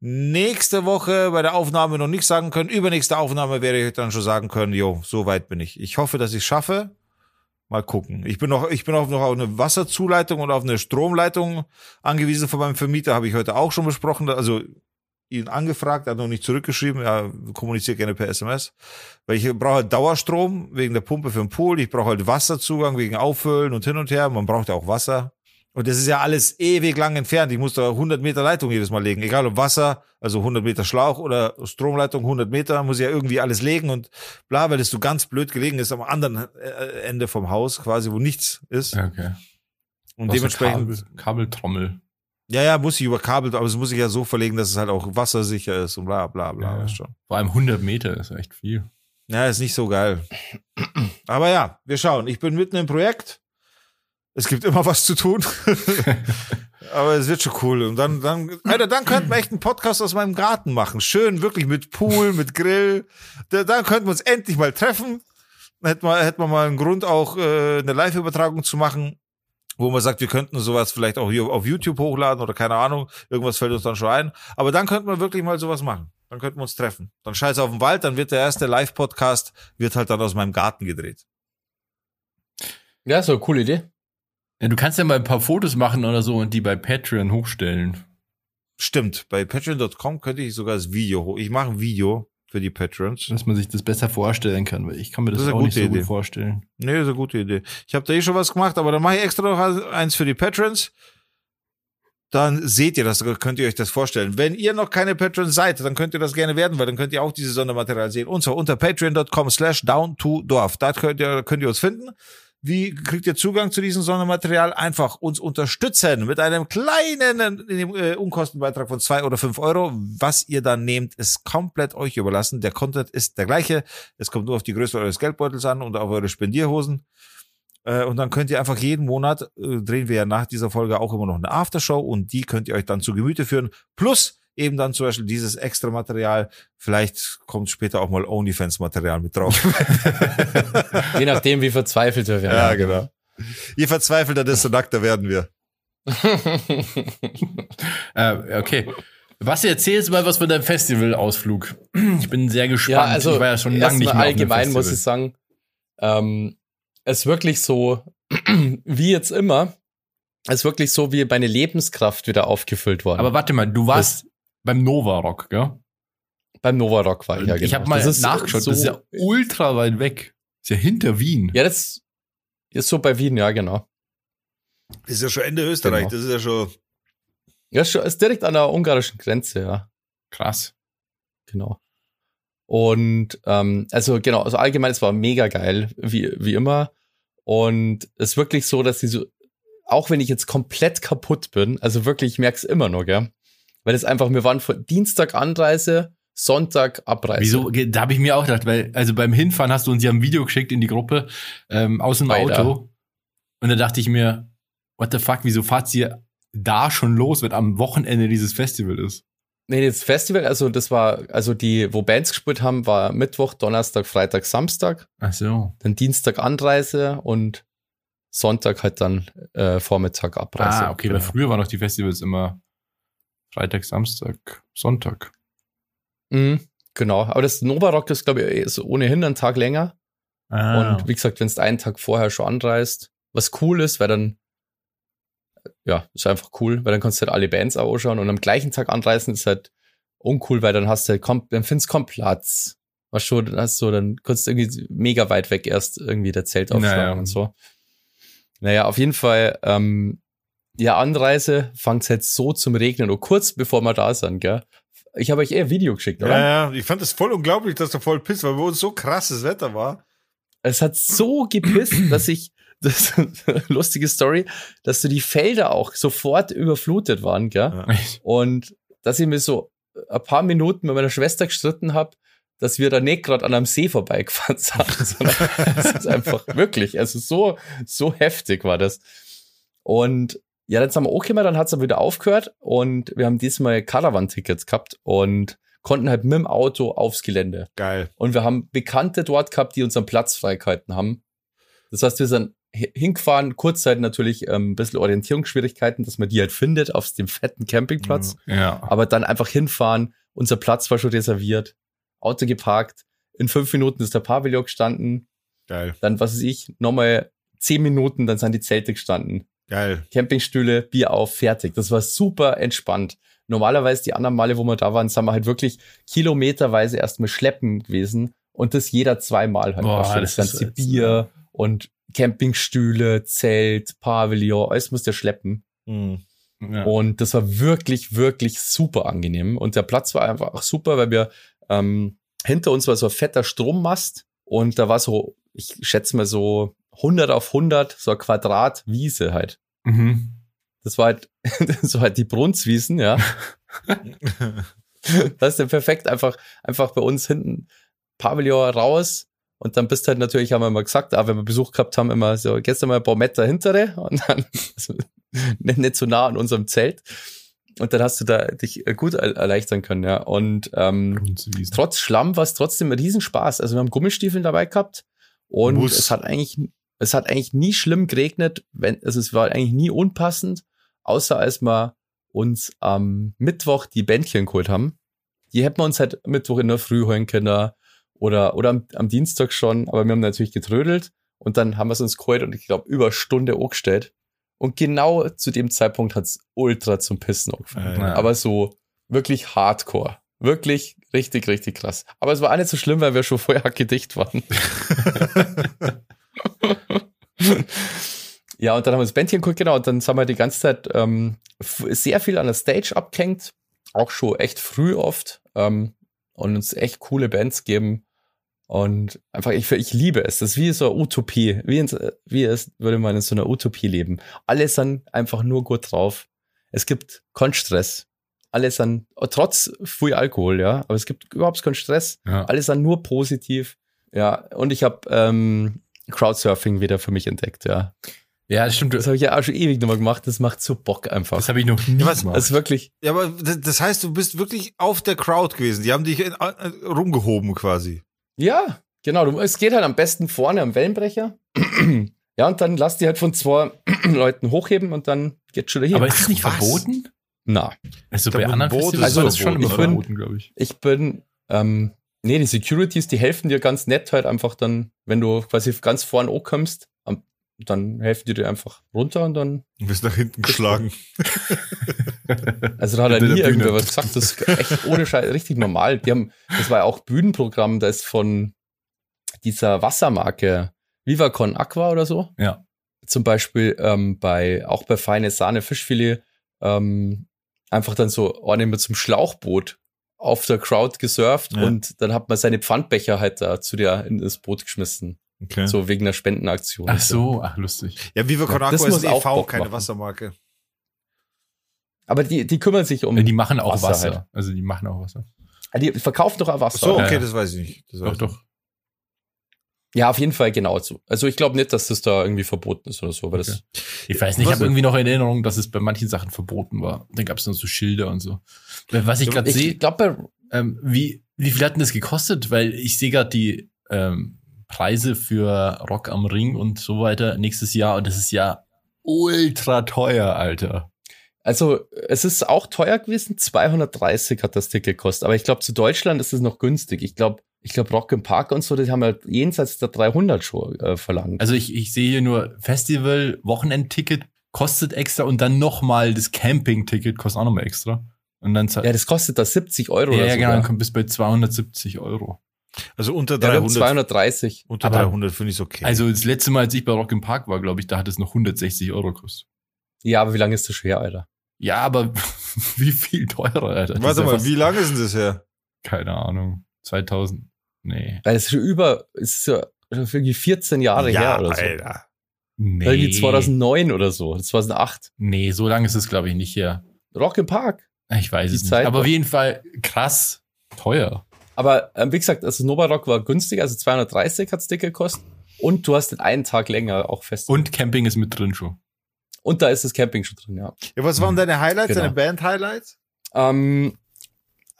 [SPEAKER 3] nächste Woche bei der Aufnahme noch nicht sagen können. Übernächste Aufnahme werde ich dann schon sagen können, jo, so weit bin ich. Ich hoffe, dass ich schaffe. Mal gucken. Ich bin noch, ich bin auch noch auf eine Wasserzuleitung und auf eine Stromleitung angewiesen von meinem Vermieter, habe ich heute auch schon besprochen. Also ihn angefragt, hat noch nicht zurückgeschrieben, er kommuniziert gerne per SMS. Weil ich brauche halt Dauerstrom wegen der Pumpe für den Pool, ich brauche halt Wasserzugang wegen Auffüllen und hin und her. Man braucht ja auch Wasser. Und das ist ja alles ewig lang entfernt. Ich muss da 100 Meter Leitung jedes Mal legen. Egal ob Wasser, also 100 Meter Schlauch oder Stromleitung 100 Meter, muss ich ja irgendwie alles legen und bla, weil das so ganz blöd gelegen ist am anderen äh, Ende vom Haus, quasi, wo nichts ist.
[SPEAKER 1] Okay.
[SPEAKER 3] Und dementsprechend.
[SPEAKER 1] Kabel, Kabeltrommel.
[SPEAKER 3] Ja, ja, muss ich über Kabel, aber es muss ich ja so verlegen, dass es halt auch wassersicher ist und bla, bla, bla. Ja, schon.
[SPEAKER 1] Vor allem 100 Meter ist echt viel.
[SPEAKER 3] Ja, ist nicht so geil. Aber ja, wir schauen. Ich bin mitten im Projekt es gibt immer was zu tun. Aber es wird schon cool. Und dann, dann, Alter, dann könnten wir echt einen Podcast aus meinem Garten machen. Schön, wirklich mit Pool, mit Grill. Da, dann könnten wir uns endlich mal treffen. Dann hätten wir, hätten wir mal einen Grund, auch äh, eine Live-Übertragung zu machen, wo man sagt, wir könnten sowas vielleicht auch hier auf YouTube hochladen oder keine Ahnung. Irgendwas fällt uns dann schon ein. Aber dann könnten wir wirklich mal sowas machen. Dann könnten wir uns treffen. Dann scheiß auf den Wald, dann wird der erste Live-Podcast, wird halt dann aus meinem Garten gedreht.
[SPEAKER 2] Ja, so, coole Idee.
[SPEAKER 1] Ja, du kannst ja mal ein paar Fotos machen oder so und die bei Patreon hochstellen.
[SPEAKER 3] Stimmt, bei patreon.com könnte ich sogar das Video hoch. Ich mache ein Video für die Patrons.
[SPEAKER 1] Dass man sich das besser vorstellen kann, weil ich kann mir das, das auch nicht so Idee. gut vorstellen.
[SPEAKER 3] Nee, das ist eine gute Idee. Ich habe da eh schon was gemacht, aber dann mache ich extra noch eins für die Patrons. Dann seht ihr das, könnt ihr euch das vorstellen. Wenn ihr noch keine Patrons seid, dann könnt ihr das gerne werden, weil dann könnt ihr auch dieses Sondermaterial sehen. Und zwar unter patreon.com slash down to dorf. Da könnt ihr, könnt ihr uns finden. Wie kriegt ihr Zugang zu diesem Sondermaterial? Einfach uns unterstützen mit einem kleinen äh, Unkostenbeitrag von zwei oder fünf Euro. Was ihr dann nehmt, ist komplett euch überlassen. Der Content ist der gleiche. Es kommt nur auf die Größe eures Geldbeutels an und auf eure Spendierhosen. Äh, und dann könnt ihr einfach jeden Monat, äh, drehen wir ja nach dieser Folge auch immer noch eine Aftershow und die könnt ihr euch dann zu Gemüte führen. Plus eben dann zum Beispiel dieses extra Material. Vielleicht kommt später auch mal OnlyFans-Material mit drauf.
[SPEAKER 2] Je nachdem, wie verzweifelt wir werden.
[SPEAKER 3] Ja, genau. Je verzweifelter, desto nackter werden wir.
[SPEAKER 1] äh, okay. Was erzählst mal was von deinem Festivalausflug? Ich bin sehr gespannt. Ja,
[SPEAKER 2] also
[SPEAKER 1] ich
[SPEAKER 2] war ja schon lange nicht mehr allgemein muss ich sagen, ähm, es ist wirklich so, wie jetzt immer, es ist wirklich so, wie meine Lebenskraft wieder aufgefüllt worden.
[SPEAKER 1] Aber warte mal, du warst beim Nova Rock, gell?
[SPEAKER 2] Beim Nova Rock war ich ja,
[SPEAKER 1] genau. Ich habe mal das nachgeschaut, so, das ist ja ultra weit weg. ist ja hinter Wien.
[SPEAKER 2] Ja, das ist so bei Wien, ja, genau.
[SPEAKER 3] Das ist ja schon Ende Österreich, genau. das ist ja schon.
[SPEAKER 2] Ja, ist direkt an der ungarischen Grenze, ja.
[SPEAKER 1] Krass.
[SPEAKER 2] Genau. Und ähm, also genau, also allgemein, es war mega geil, wie, wie immer. Und es ist wirklich so, dass sie so, auch wenn ich jetzt komplett kaputt bin, also wirklich, ich merke es immer noch, gell? Weil es einfach, wir waren von Dienstag Anreise Sonntag Abreise.
[SPEAKER 1] Wieso? Da habe ich mir auch gedacht, weil, also beim Hinfahren hast du uns ja ein Video geschickt in die Gruppe ähm, aus dem
[SPEAKER 2] Beide.
[SPEAKER 1] Auto. Und da dachte ich mir, what the fuck, wieso fahrt ihr da schon los, wenn am Wochenende dieses Festival ist?
[SPEAKER 2] Nee, das Festival, also das war, also die, wo Bands gespielt haben, war Mittwoch, Donnerstag, Freitag, Samstag,
[SPEAKER 1] Ach so.
[SPEAKER 2] dann Dienstag Anreise und Sonntag halt dann äh, Vormittag Abreise.
[SPEAKER 1] Ah, okay, weil
[SPEAKER 2] Genau.
[SPEAKER 1] früher waren doch die Festivals immer Freitag, Samstag, Sonntag.
[SPEAKER 2] Mhm, genau, aber das Novarock ist, glaube ich, ist ohnehin einen Tag länger.
[SPEAKER 1] Ah.
[SPEAKER 2] Und wie gesagt, wenn es einen Tag vorher schon anreist, was cool ist, weil dann, ja, ist einfach cool, weil dann kannst du halt alle Bands auch anschauen und am gleichen Tag anreisen ist halt uncool, weil dann hast du halt, kaum- dann findest du kaum Platz. Was schon, dann hast du, dann kannst du irgendwie mega weit weg erst irgendwie der Zelt aufschlagen
[SPEAKER 1] Naja.
[SPEAKER 2] und so. Naja, auf jeden Fall, ähm, ja, Anreise fängt jetzt so zum Regnen und kurz bevor wir da sind, gell. Ich habe euch eher ein Video geschickt, oder?
[SPEAKER 3] Ja, ja, ich fand es voll unglaublich, dass du voll pisst, weil bei uns so krasses Wetter war.
[SPEAKER 2] Es hat so gepisst, dass ich, das ist eine lustige Story, dass so die Felder auch sofort überflutet waren, gell?
[SPEAKER 3] Ja.
[SPEAKER 2] Und dass ich mir so ein paar Minuten mit meiner Schwester gestritten habe, dass wir da nicht gerade an einem See vorbeigefahren sind, sondern es ist einfach wirklich, also so, so heftig war das. Und ja, dann sind wir auch gekommen, dann hat es wieder aufgehört und wir haben diesmal Caravan-Tickets gehabt und konnten halt mit dem Auto aufs Gelände.
[SPEAKER 3] Geil.
[SPEAKER 2] Und wir haben Bekannte dort gehabt, die unseren Platz freigehalten haben. Das heißt, wir sind hi- hingefahren, kurzzeit natürlich ähm, ein bisschen Orientierungsschwierigkeiten, dass man die halt findet auf dem fetten Campingplatz.
[SPEAKER 1] Ja.
[SPEAKER 2] Aber dann einfach hinfahren, unser Platz war schon reserviert, Auto geparkt, in fünf Minuten ist der Pavillon gestanden,
[SPEAKER 3] Geil.
[SPEAKER 2] dann, was weiß ich, nochmal zehn Minuten, dann sind die Zelte gestanden.
[SPEAKER 3] Geil.
[SPEAKER 2] Campingstühle, Bier auf, fertig. Das war super entspannt. Normalerweise die anderen Male, wo wir da waren, sind wir halt wirklich kilometerweise erstmal schleppen gewesen und das jeder zweimal halt.
[SPEAKER 1] Boah, das
[SPEAKER 2] das ganze Bier und Campingstühle, Zelt, Pavillon, alles musste schleppen.
[SPEAKER 3] Mhm.
[SPEAKER 1] ja.
[SPEAKER 2] Und das war wirklich, wirklich super angenehm. Und der Platz war einfach auch super, weil wir ähm, hinter uns war so ein fetter Strommast und da war so, ich schätze mal so 100 auf 100, so ein Quadrat Wiese halt.
[SPEAKER 1] Mhm.
[SPEAKER 2] Das war halt, so halt die Brunswiesen, ja. Das ist ja perfekt, einfach, einfach bei uns hinten Pavillon raus. Und dann bist halt natürlich, haben wir mal gesagt, ah, wenn wir Besuch gehabt haben, immer so, gestern mal ein paar Meter hintere und dann also, nicht, nicht so nah an unserem Zelt. Und dann hast du da dich gut er- erleichtern können, ja. Und ähm, trotz Schlamm war es trotzdem ein Riesenspaß. Also wir haben Gummistiefeln dabei gehabt und
[SPEAKER 3] Muss.
[SPEAKER 2] es hat eigentlich, es hat eigentlich nie schlimm geregnet, wenn, also es war eigentlich nie unpassend, außer als wir uns am Mittwoch die Bändchen geholt haben. Die hätten wir uns halt Mittwoch in der Früh holen können oder, oder am, am Dienstag schon, aber wir haben natürlich getrödelt und dann haben wir es uns geholt und ich glaube über Stunde angestellt. Und genau zu dem Zeitpunkt hat's ultra zum Pissen angefangen.
[SPEAKER 3] Äh,
[SPEAKER 1] Ja.
[SPEAKER 2] Aber so wirklich hardcore. Wirklich richtig, richtig krass. Aber es war auch nicht so schlimm, weil wir schon vorher gedicht waren. ja, und dann haben wir das Bändchen geguckt, genau, und dann haben wir die ganze Zeit ähm, sehr viel an der Stage abgehängt. Auch schon echt früh oft. Ähm, und uns echt coole Bands geben. Und einfach, ich, ich liebe es. Das ist wie so eine Utopie. Wie, in, wie es würde man in so einer Utopie leben. Alle sind einfach nur gut drauf. Es gibt keinen Stress. Alle sind, trotz viel Alkohol, ja, aber es gibt überhaupt keinen Stress.
[SPEAKER 1] Ja.
[SPEAKER 2] Alle sind nur positiv. Ja, und ich habe ähm, Crowdsurfing wieder für mich entdeckt, ja.
[SPEAKER 1] ja, das stimmt.
[SPEAKER 2] Das
[SPEAKER 1] Das,
[SPEAKER 2] habe ich ja auch schon ewig nochmal gemacht. Das macht so Bock einfach.
[SPEAKER 1] das habe ich noch nie
[SPEAKER 3] Ja, was-
[SPEAKER 1] gemacht.
[SPEAKER 2] Das ist wirklich,
[SPEAKER 3] Ja, aber das heißt, du bist wirklich auf der Crowd gewesen. Die haben dich in, äh, rumgehoben quasi.
[SPEAKER 2] ja, genau. Du, es geht halt am besten vorne am Wellenbrecher. ja, und dann lass die halt von zwei Leuten hochheben und dann geht's schon dahin.
[SPEAKER 1] Aber ist das nicht
[SPEAKER 3] Was?
[SPEAKER 1] verboten?
[SPEAKER 2] Na,
[SPEAKER 1] Also
[SPEAKER 3] Da
[SPEAKER 1] bei anderen
[SPEAKER 3] Boot
[SPEAKER 1] Festivals
[SPEAKER 2] ist es
[SPEAKER 1] das schon
[SPEAKER 3] verboten,
[SPEAKER 1] immer verboten, glaube ich.
[SPEAKER 2] ich bin, ähm, nee, die Securities, die helfen dir ganz nett halt einfach dann, wenn du quasi ganz vorne ankommst, dann helfen die dir einfach runter und dann
[SPEAKER 3] Du bist nach hinten geschlagen.
[SPEAKER 2] Also da hat er nie irgendwer was gesagt. Das ist echt ohne Scheiß richtig normal. Die haben, das war ja auch Bühnenprogramm, da ist von dieser Wassermarke Vivacon Aqua oder so.
[SPEAKER 1] Ja.
[SPEAKER 2] Zum Beispiel ähm, bei, auch bei feine Sahne Fischfilet, ähm, einfach dann so eine mit zum Schlauchboot auf der Crowd gesurft
[SPEAKER 3] Ja.
[SPEAKER 2] und dann hat man seine Pfandbecher halt da zu der in das Boot geschmissen.
[SPEAKER 3] Okay.
[SPEAKER 2] So wegen der Spendenaktion.
[SPEAKER 1] Ach so, ach lustig.
[SPEAKER 3] Ja, Viva Con Aqua ist e.V.,
[SPEAKER 2] Bock
[SPEAKER 3] keine
[SPEAKER 2] machen.
[SPEAKER 3] Wassermarke.
[SPEAKER 2] Aber die, die kümmern sich um.
[SPEAKER 1] Ja, die machen auch
[SPEAKER 2] Wasser
[SPEAKER 1] Wasser.
[SPEAKER 2] halt.
[SPEAKER 1] Also die machen auch Wasser.
[SPEAKER 2] Ah, Die verkaufen doch auch Wasser.
[SPEAKER 3] So,
[SPEAKER 2] oder?
[SPEAKER 3] okay,
[SPEAKER 1] Ja.
[SPEAKER 3] das weiß ich nicht. Das weiß
[SPEAKER 1] Doch,
[SPEAKER 3] ich
[SPEAKER 1] doch.
[SPEAKER 2] Ja, auf jeden Fall genau so. Also ich glaube nicht, dass das da irgendwie verboten ist oder so, weil das
[SPEAKER 1] Ich weiß nicht, ich habe irgendwie noch in Erinnerung, dass es bei manchen Sachen verboten war. Dann gab es noch so Schilder und so. Was ich gerade sehe,
[SPEAKER 2] ich glaube,
[SPEAKER 1] ähm, wie, wie viel hat denn das gekostet? Weil ich sehe gerade die ähm, Preise für Rock am Ring und so weiter nächstes Jahr und das ist ja ultra teuer, Alter.
[SPEAKER 2] also es ist auch teuer gewesen. 230 hat das Ticket gekostet. Aber ich glaube, zu Deutschland ist es noch günstig. Ich glaube, ich glaube Rock im Park und so, die haben halt jenseits der 300 schon äh, verlangt.
[SPEAKER 1] Also ich, ich sehe hier nur Festival, Wochenendticket kostet extra und dann nochmal das Camping-Ticket kostet auch nochmal extra. Und dann
[SPEAKER 2] ja, das kostet da 70 Euro
[SPEAKER 1] ja,
[SPEAKER 2] oder
[SPEAKER 1] ja, genau, dann kommt bis bei 270 Euro.
[SPEAKER 3] Also unter
[SPEAKER 2] Ja, wir haben
[SPEAKER 3] 300,
[SPEAKER 2] 230.
[SPEAKER 3] unter
[SPEAKER 1] Aber-
[SPEAKER 3] 300 finde ich okay.
[SPEAKER 1] Also das letzte Mal, als ich bei Rock im Park war, glaube ich, da hat es noch 160 Euro gekostet.
[SPEAKER 2] Ja, aber wie lange ist das schon her, Alter?
[SPEAKER 1] Ja, aber wie viel teurer, Alter.
[SPEAKER 3] Warte mal, wie lange ist denn das her?
[SPEAKER 1] Keine Ahnung. 2000. Nee.
[SPEAKER 2] Weil es ist schon über, es ist ja irgendwie 14 Jahre her oder so.
[SPEAKER 3] Alter.
[SPEAKER 1] Nee.
[SPEAKER 2] Irgendwie 2009 oder so, 2008.
[SPEAKER 1] Nee, so lange ist es, glaube ich, nicht her.
[SPEAKER 2] Rock im Park.
[SPEAKER 1] Ich weiß
[SPEAKER 2] Die
[SPEAKER 1] es nicht.
[SPEAKER 2] Zeit
[SPEAKER 1] Aber
[SPEAKER 2] war-
[SPEAKER 1] auf jeden Fall krass teuer.
[SPEAKER 2] Aber ähm, wie gesagt, also Nova Rock war günstig, also 230 hat's dick gekostet. Und du hast den einen Tag länger auch fest.
[SPEAKER 1] Und Camping ist mit drin schon.
[SPEAKER 2] Und da ist das Camping schon drin, ja.
[SPEAKER 3] Ja, was waren deine Highlights,
[SPEAKER 2] Genau.
[SPEAKER 3] deine Band-Highlights?
[SPEAKER 2] Ähm,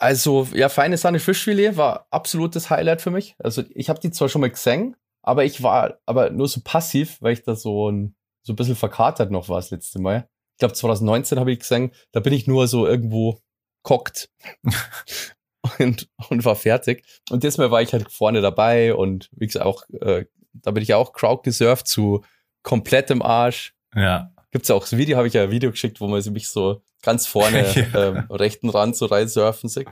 [SPEAKER 2] also, ja, feine Sahne Fischfilet war absolutes Highlight für mich. Also, ich habe die zwar schon mal gesehen, aber ich war aber nur so passiv, weil ich da so ein, so ein bisschen verkatert noch war das letzte Mal. Ich glaube, 2019 habe ich gesehen, da bin ich nur so irgendwo kockt und, und war fertig. Und diesmal war ich halt vorne dabei und wie gesagt auch, äh, da bin ich auch Crowd gesurft zu komplett im Arsch.
[SPEAKER 1] Ja.
[SPEAKER 2] Gibt's ja auch das Video, habe ich ja ein Video geschickt, wo man mich so ganz vorne
[SPEAKER 1] Ja.
[SPEAKER 2] ähm, rechten Rand so rein surfen sieht.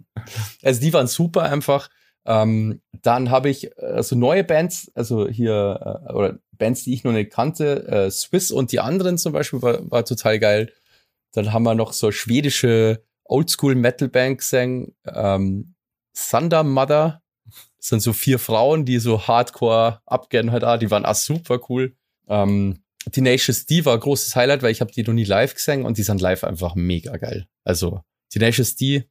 [SPEAKER 2] also die waren super einfach. Ähm, dann habe ich so neue Bands, also hier, äh, oder Bands, die ich noch nicht kannte, äh, Swiss und die anderen zum Beispiel, war, war total geil. Dann haben wir noch so schwedische Oldschool Metal Band gesehen, ähm, Thunder Mother. Das sind so vier Frauen, die so Hardcore abgehen halt auch, die waren auch super cool. Ähm, Tenacious D war ein großes Highlight, weil ich habe die noch nie live gesehen und die sind live einfach mega geil. Also Tenacious D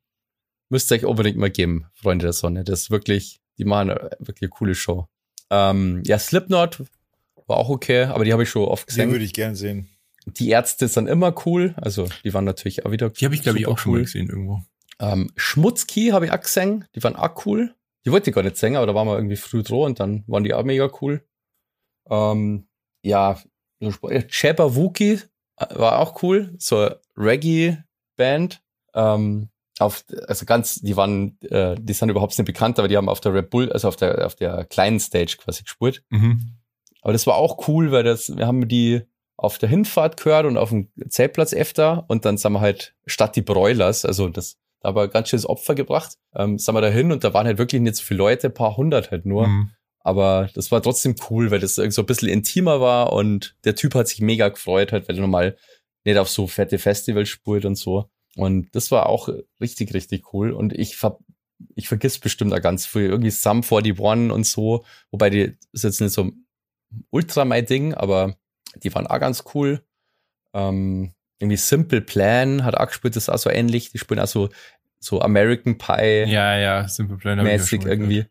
[SPEAKER 2] müsst ihr euch unbedingt mal geben, Freunde der Sonne. Das ist wirklich, die machen eine, wirklich eine coole Show. Ähm, ja, Slipknot war auch okay, aber die habe ich schon oft
[SPEAKER 3] Den
[SPEAKER 2] gesehen.
[SPEAKER 3] würde ich gern sehen.
[SPEAKER 2] Die Ärzte sind immer cool, also die waren natürlich auch wieder
[SPEAKER 1] Die habe ich, glaube ich, auch schon mal gesehen irgendwo.
[SPEAKER 2] ähm, Schmutzki habe ich auch gesehen, die waren auch cool. Die wollte ich gar nicht singen, aber da waren wir irgendwie früh dran und dann waren die auch mega cool. Ähm, ja, Sp- äh, war auch cool, so Reggae-Band. Ähm, auf, also ganz, die waren, äh, die sind überhaupt nicht bekannt, aber die haben auf der Red Bull, also auf der, auf der kleinen Stage quasi gespielt.
[SPEAKER 1] Mhm.
[SPEAKER 2] Aber das war auch cool, weil das, wir haben die auf der Hinfahrt gehört und auf dem Zeltplatz öfter und dann sind wir halt statt die Broilers, also das, da war ganz schönes Opfer gebracht, ähm, sind wir da hin und da waren halt wirklich nicht so viele Leute, ein paar hundert halt nur.
[SPEAKER 1] Mhm.
[SPEAKER 2] Aber das war trotzdem cool, weil das irgendwie so ein bisschen intimer war und der Typ hat sich mega gefreut, halt, weil er normal nicht auf so fette Festivals spielt und so. Und das war auch richtig, richtig cool. Und ich ver ich vergiss bestimmt da ganz viel. Irgendwie Sum 41 und so. Wobei die ist jetzt nicht so ultra mein Ding, aber die waren auch ganz cool. Ähm, irgendwie Simple Plan hat auch gespielt, das ist auch so ähnlich. Die spielen auch so, so American Pie
[SPEAKER 1] Ja, ja, Simple Plan.
[SPEAKER 2] mäßig irgendwie.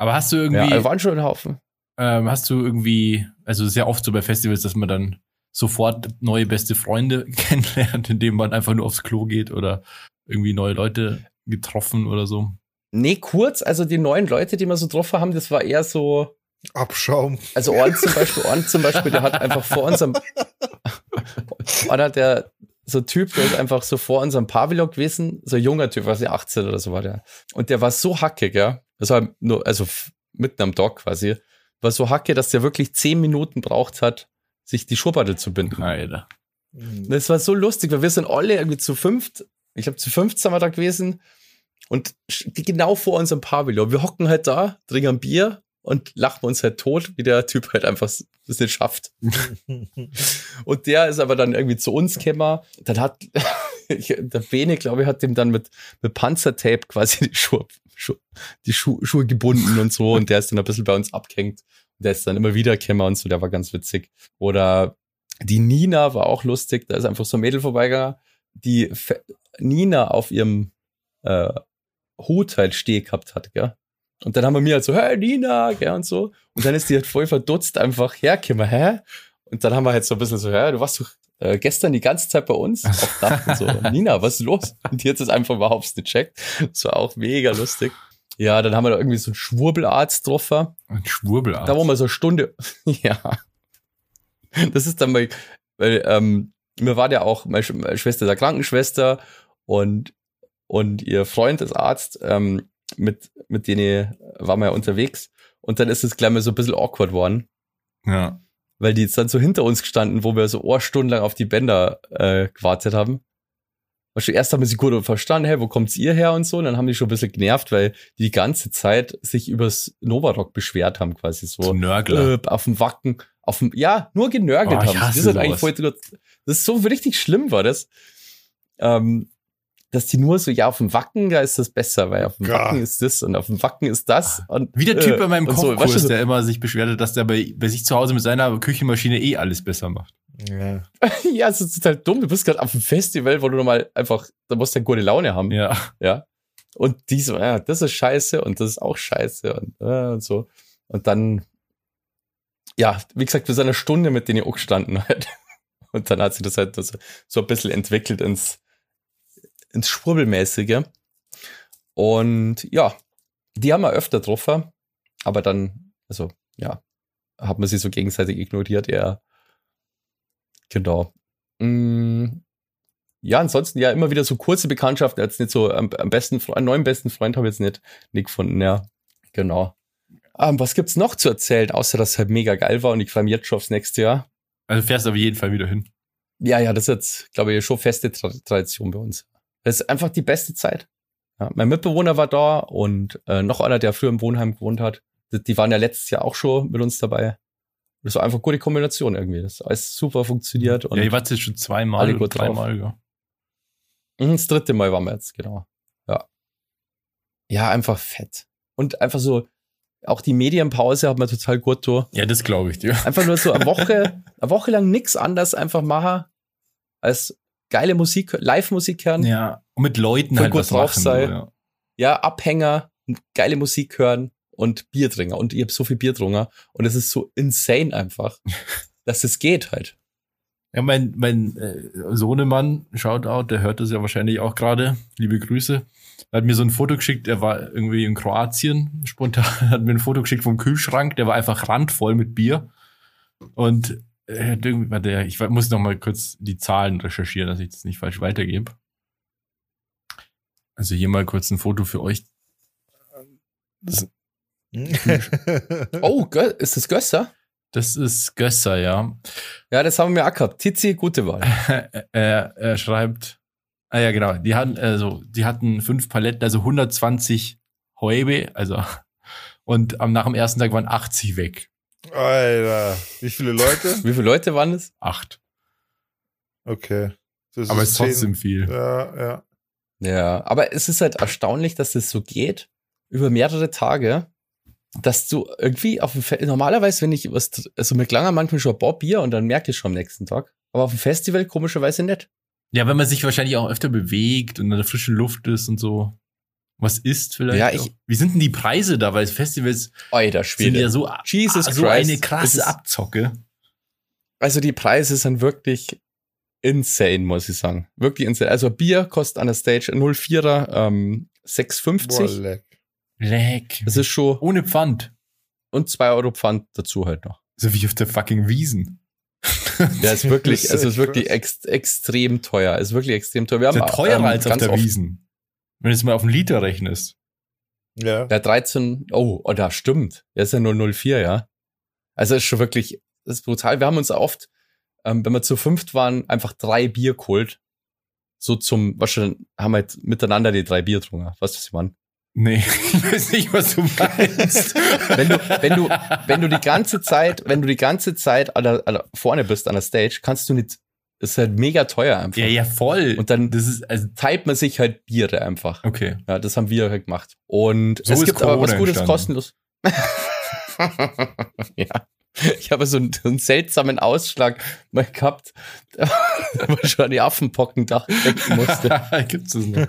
[SPEAKER 1] Aber hast du irgendwie,
[SPEAKER 2] Ja, waren schon ein Haufen.
[SPEAKER 1] ähm, hast du irgendwie, also sehr oft so bei Festivals, dass man dann sofort neue beste Freunde kennenlernt, indem man einfach nur aufs Klo geht oder irgendwie neue Leute getroffen oder so.
[SPEAKER 2] Nee, kurz, also die neuen Leute, die wir so getroffen haben, das war eher so,
[SPEAKER 3] Abschaum.
[SPEAKER 2] also Orn zum Beispiel, Orn zum Beispiel, der hat einfach vor unserem, oder der, so ein Typ, der ist einfach so vor unserem Pavillon gewesen, so ein junger Typ, weiß ich, 18 oder so war der. Und der war so hackig, ja. Das war nur, also mitten am Dock quasi, war so hackig, dass der wirklich 10 Minuten braucht hat, sich die Schuhbade zu binden.
[SPEAKER 1] Alter.
[SPEAKER 2] Das war so lustig, weil wir sind alle irgendwie zu fünft. Ich glaube, zu fünft sind wir da gewesen. Und genau vor unserem Pavillon. Wir hocken halt da, trinken ein Bier und lachen uns halt tot, wie der Typ halt einfach das nicht schafft. Und der ist aber dann irgendwie zu uns gekommen. Dann hat der Bene, glaube ich, hat dem dann mit, mit Panzertape quasi die Schuhe, Schuhe, die Schuhe, Schuhe gebunden und so. Und der ist dann ein bisschen bei uns abgehängt. Und der ist dann immer wieder gekommen und so. Der war ganz witzig. Oder die Nina war auch lustig. Da ist einfach so ein Mädel vorbeigegangen, die Fe- Nina auf ihrem, äh, Hut halt stehen gehabt hat, gell? Und dann haben wir mir halt so, hey Nina, gell, und so. Und dann ist die halt voll verdutzt einfach hergekommen, hä? Und dann haben wir halt so ein bisschen so, hä, du warst doch äh, gestern die ganze Zeit bei uns auf Nacht und so. Nina, was ist los? Und die hat es einfach überhaupt nicht gecheckt. Das war auch mega lustig. Ja, dann haben wir da irgendwie so einen Schwurbelarzt getroffen.
[SPEAKER 1] Ein Schwurbelarzt.
[SPEAKER 2] Da wo wir so eine Stunde, ja. Das ist dann mal, weil, ähm, mir war ja auch, meine, Sch meine Schwester ist ja Krankenschwester und, und ihr Freund ist Arzt, ähm, mit, mit denen waren wir ja unterwegs. Und dann ist es gleich mal so ein bisschen awkward worden,
[SPEAKER 1] ja.
[SPEAKER 2] Weil die jetzt dann so hinter uns gestanden, wo wir so ohrstundenlang auf die Bänder äh, gewartet haben. Und schon erst haben wir sie gut verstanden, hey, wo kommt's ihr her und so. Und dann haben die schon ein bisschen genervt, weil die die ganze Zeit sich übers Novarock beschwert haben, quasi so.
[SPEAKER 1] So Nörgler.
[SPEAKER 2] Äh, auf dem Wacken, auf dem, ja, nur genörgelt
[SPEAKER 1] Oh,
[SPEAKER 2] haben. Das ist halt eigentlich voll, das ist so richtig schlimm, war das. Ähm, dass die nur so, ja, auf dem Wacken, da ist das besser, weil auf dem
[SPEAKER 3] Ja.
[SPEAKER 2] Wacken ist das und auf dem Wacken ist das. Und,
[SPEAKER 1] Wie der Typ
[SPEAKER 2] äh,
[SPEAKER 1] bei meinem
[SPEAKER 2] und so,
[SPEAKER 1] Kochkurs,
[SPEAKER 2] weißt du,
[SPEAKER 1] der immer sich beschwert hat, dass der bei, bei sich zu Hause mit seiner Küchenmaschine eh alles besser macht.
[SPEAKER 3] Ja.
[SPEAKER 2] ja, es ist total dumm. Du bist gerade auf dem Festival, wo du nochmal einfach, da musst du ja gute Laune haben.
[SPEAKER 1] Ja.
[SPEAKER 2] Ja. Und die so, ja, das ist scheiße und das ist auch scheiße und, äh, und so. Und dann, ja, wie gesagt, wir sind eine Stunde mit denen auch gestanden halt. Und dann hat sich das halt so, so ein bisschen entwickelt ins, ins Schwurbelmäßige. Und ja, die haben wir öfter getroffen, aber dann, also, ja, hat man sie so gegenseitig ignoriert, eher. Genau. Mm, ja, ansonsten ja immer wieder so kurze Bekanntschaften, jetzt nicht so am, am besten, einen neuen besten Freund habe ich jetzt nicht, nicht gefunden, ja. Genau. Ähm, was gibt's noch zu erzählen, außer dass es halt mega geil war und ich freue mich jetzt schon aufs nächste Jahr.
[SPEAKER 1] Also fährst auf jeden Fall wieder hin.
[SPEAKER 2] Ja, ja, das ist jetzt, glaube ich, schon feste Tra Tradition bei uns. Das ist einfach die beste Zeit. Ja, mein Mitbewohner war da und äh, noch einer, der früher im Wohnheim gewohnt hat. Die, die waren ja letztes Jahr auch schon mit uns dabei. Das war einfach eine gute Kombination irgendwie. Das alles super funktioniert. Und
[SPEAKER 1] ja, ihr wart jetzt schon zweimal
[SPEAKER 2] alle gut
[SPEAKER 1] dreimal. Ja.
[SPEAKER 2] Mhm, Das dritte Mal waren wir jetzt, genau. Ja. Ja, einfach fett. Und einfach so, auch die Medienpause hat mir total gut durch.
[SPEAKER 1] ja, das glaube ich dir.
[SPEAKER 2] Einfach nur so eine Woche, eine Woche lang nix anderes einfach machen, als geile Musik, Live-Musik hören. Ja.
[SPEAKER 1] Ja. Und mit Leuten halt
[SPEAKER 2] gut
[SPEAKER 1] was
[SPEAKER 2] drauf
[SPEAKER 1] machen.
[SPEAKER 2] sei.
[SPEAKER 1] so, Ja.
[SPEAKER 2] Abhänger, geile Musik hören und Bier trinken. Und ich habe so viel Bier getrunken. Und es ist so insane einfach, dass es geht halt.
[SPEAKER 1] Ja, mein, mein äh, Sohnemann, Shoutout, der hört das ja wahrscheinlich auch gerade. Liebe Grüße. Er hat mir so ein Foto geschickt, er war irgendwie in Kroatien spontan, hat mir ein Foto geschickt vom Kühlschrank, der war einfach randvoll mit Bier. Und warte, ich muss noch mal kurz die Zahlen recherchieren, dass ich das nicht falsch weitergebe. Also hier mal kurz ein Foto für euch. Das,
[SPEAKER 2] Oh, ist das Gösser?
[SPEAKER 1] das ist Gösser, ja.
[SPEAKER 2] Ja, das haben wir auch gehabt. Tizi, gute Wahl.
[SPEAKER 1] er, er schreibt, ah ja, genau, die hatten, also, die hatten fünf Paletten, also 120 Häube, also, und am, nach dem ersten Tag waren 80 weg.
[SPEAKER 3] Alter, wie viele Leute?
[SPEAKER 2] Wie viele Leute waren es?
[SPEAKER 1] Acht.
[SPEAKER 3] Okay. Das
[SPEAKER 1] Aber es ist
[SPEAKER 3] zehn-
[SPEAKER 1] trotzdem viel.
[SPEAKER 3] Ja, ja.
[SPEAKER 2] Ja, aber es ist halt erstaunlich, dass das so geht, über mehrere Tage, dass du irgendwie auf dem Fe normalerweise, wenn ich was, also mir klang manchmal schon ein paar Bier und dann merke ich schon am nächsten Tag. Aber auf dem Festival komischerweise nicht.
[SPEAKER 1] Ja, wenn man sich wahrscheinlich auch öfter bewegt und in der frischen Luft ist und so. Was isst vielleicht?
[SPEAKER 2] Ja, ich-
[SPEAKER 1] auch. Wie sind denn die Preise da? Weil Festivals
[SPEAKER 2] Alter
[SPEAKER 1] sind ja so,
[SPEAKER 2] Jesus
[SPEAKER 1] so
[SPEAKER 2] Christ.
[SPEAKER 1] eine krasse
[SPEAKER 2] ist-
[SPEAKER 1] Abzocke.
[SPEAKER 2] Also die Preise sind wirklich insane, muss ich sagen. Wirklich insane. Also Bier kostet an der Stage 04er ähm,
[SPEAKER 3] Boah,
[SPEAKER 2] 6,50.
[SPEAKER 3] leck.
[SPEAKER 1] Leck.
[SPEAKER 2] Das ist schon,
[SPEAKER 1] Ohne Pfand.
[SPEAKER 2] und 2 Euro Pfand dazu halt noch.
[SPEAKER 1] So wie auf der fucking Wiesen.
[SPEAKER 2] Ja, ist wirklich,
[SPEAKER 3] ist
[SPEAKER 2] also ist wirklich ex extrem teuer. Ist wirklich extrem teuer. Wir
[SPEAKER 1] ist ja
[SPEAKER 2] haben
[SPEAKER 1] teurer
[SPEAKER 2] ähm,
[SPEAKER 1] als auf der
[SPEAKER 2] oft-
[SPEAKER 1] Wiesen. Wenn du es mal auf einen Liter rechnest.
[SPEAKER 3] Ja.
[SPEAKER 2] Der 13, oh, oh, da stimmt. Der ist ja nur 04, ja. Also ist schon wirklich, das ist brutal. Wir haben uns oft, ähm, wenn wir zu fünft waren, einfach drei Bier geholt. So zum, was schon, haben wir halt miteinander die drei Bier getrunken. Weißt du, was ich meine?
[SPEAKER 1] Nee, ich weiß nicht, was du meinst.
[SPEAKER 2] Wenn du, wenn du, wenn du die ganze Zeit, wenn du die ganze Zeit an der, an der, vorne bist an der Stage, kannst du nicht, ist halt mega teuer einfach.
[SPEAKER 1] ja, ja, voll.
[SPEAKER 2] Und dann
[SPEAKER 1] das ist, also,
[SPEAKER 2] teilt man sich halt Biere einfach.
[SPEAKER 1] okay.
[SPEAKER 2] Ja, das haben wir halt gemacht. Und
[SPEAKER 1] So
[SPEAKER 2] es gibt aber was
[SPEAKER 1] Corona
[SPEAKER 2] Gutes
[SPEAKER 1] entstanden.
[SPEAKER 2] kostenlos. ja. Ich habe so einen, einen seltsamen Ausschlag mal gehabt, wo ich schon an die Affenpocken denken musste.
[SPEAKER 1] Gibt's das noch?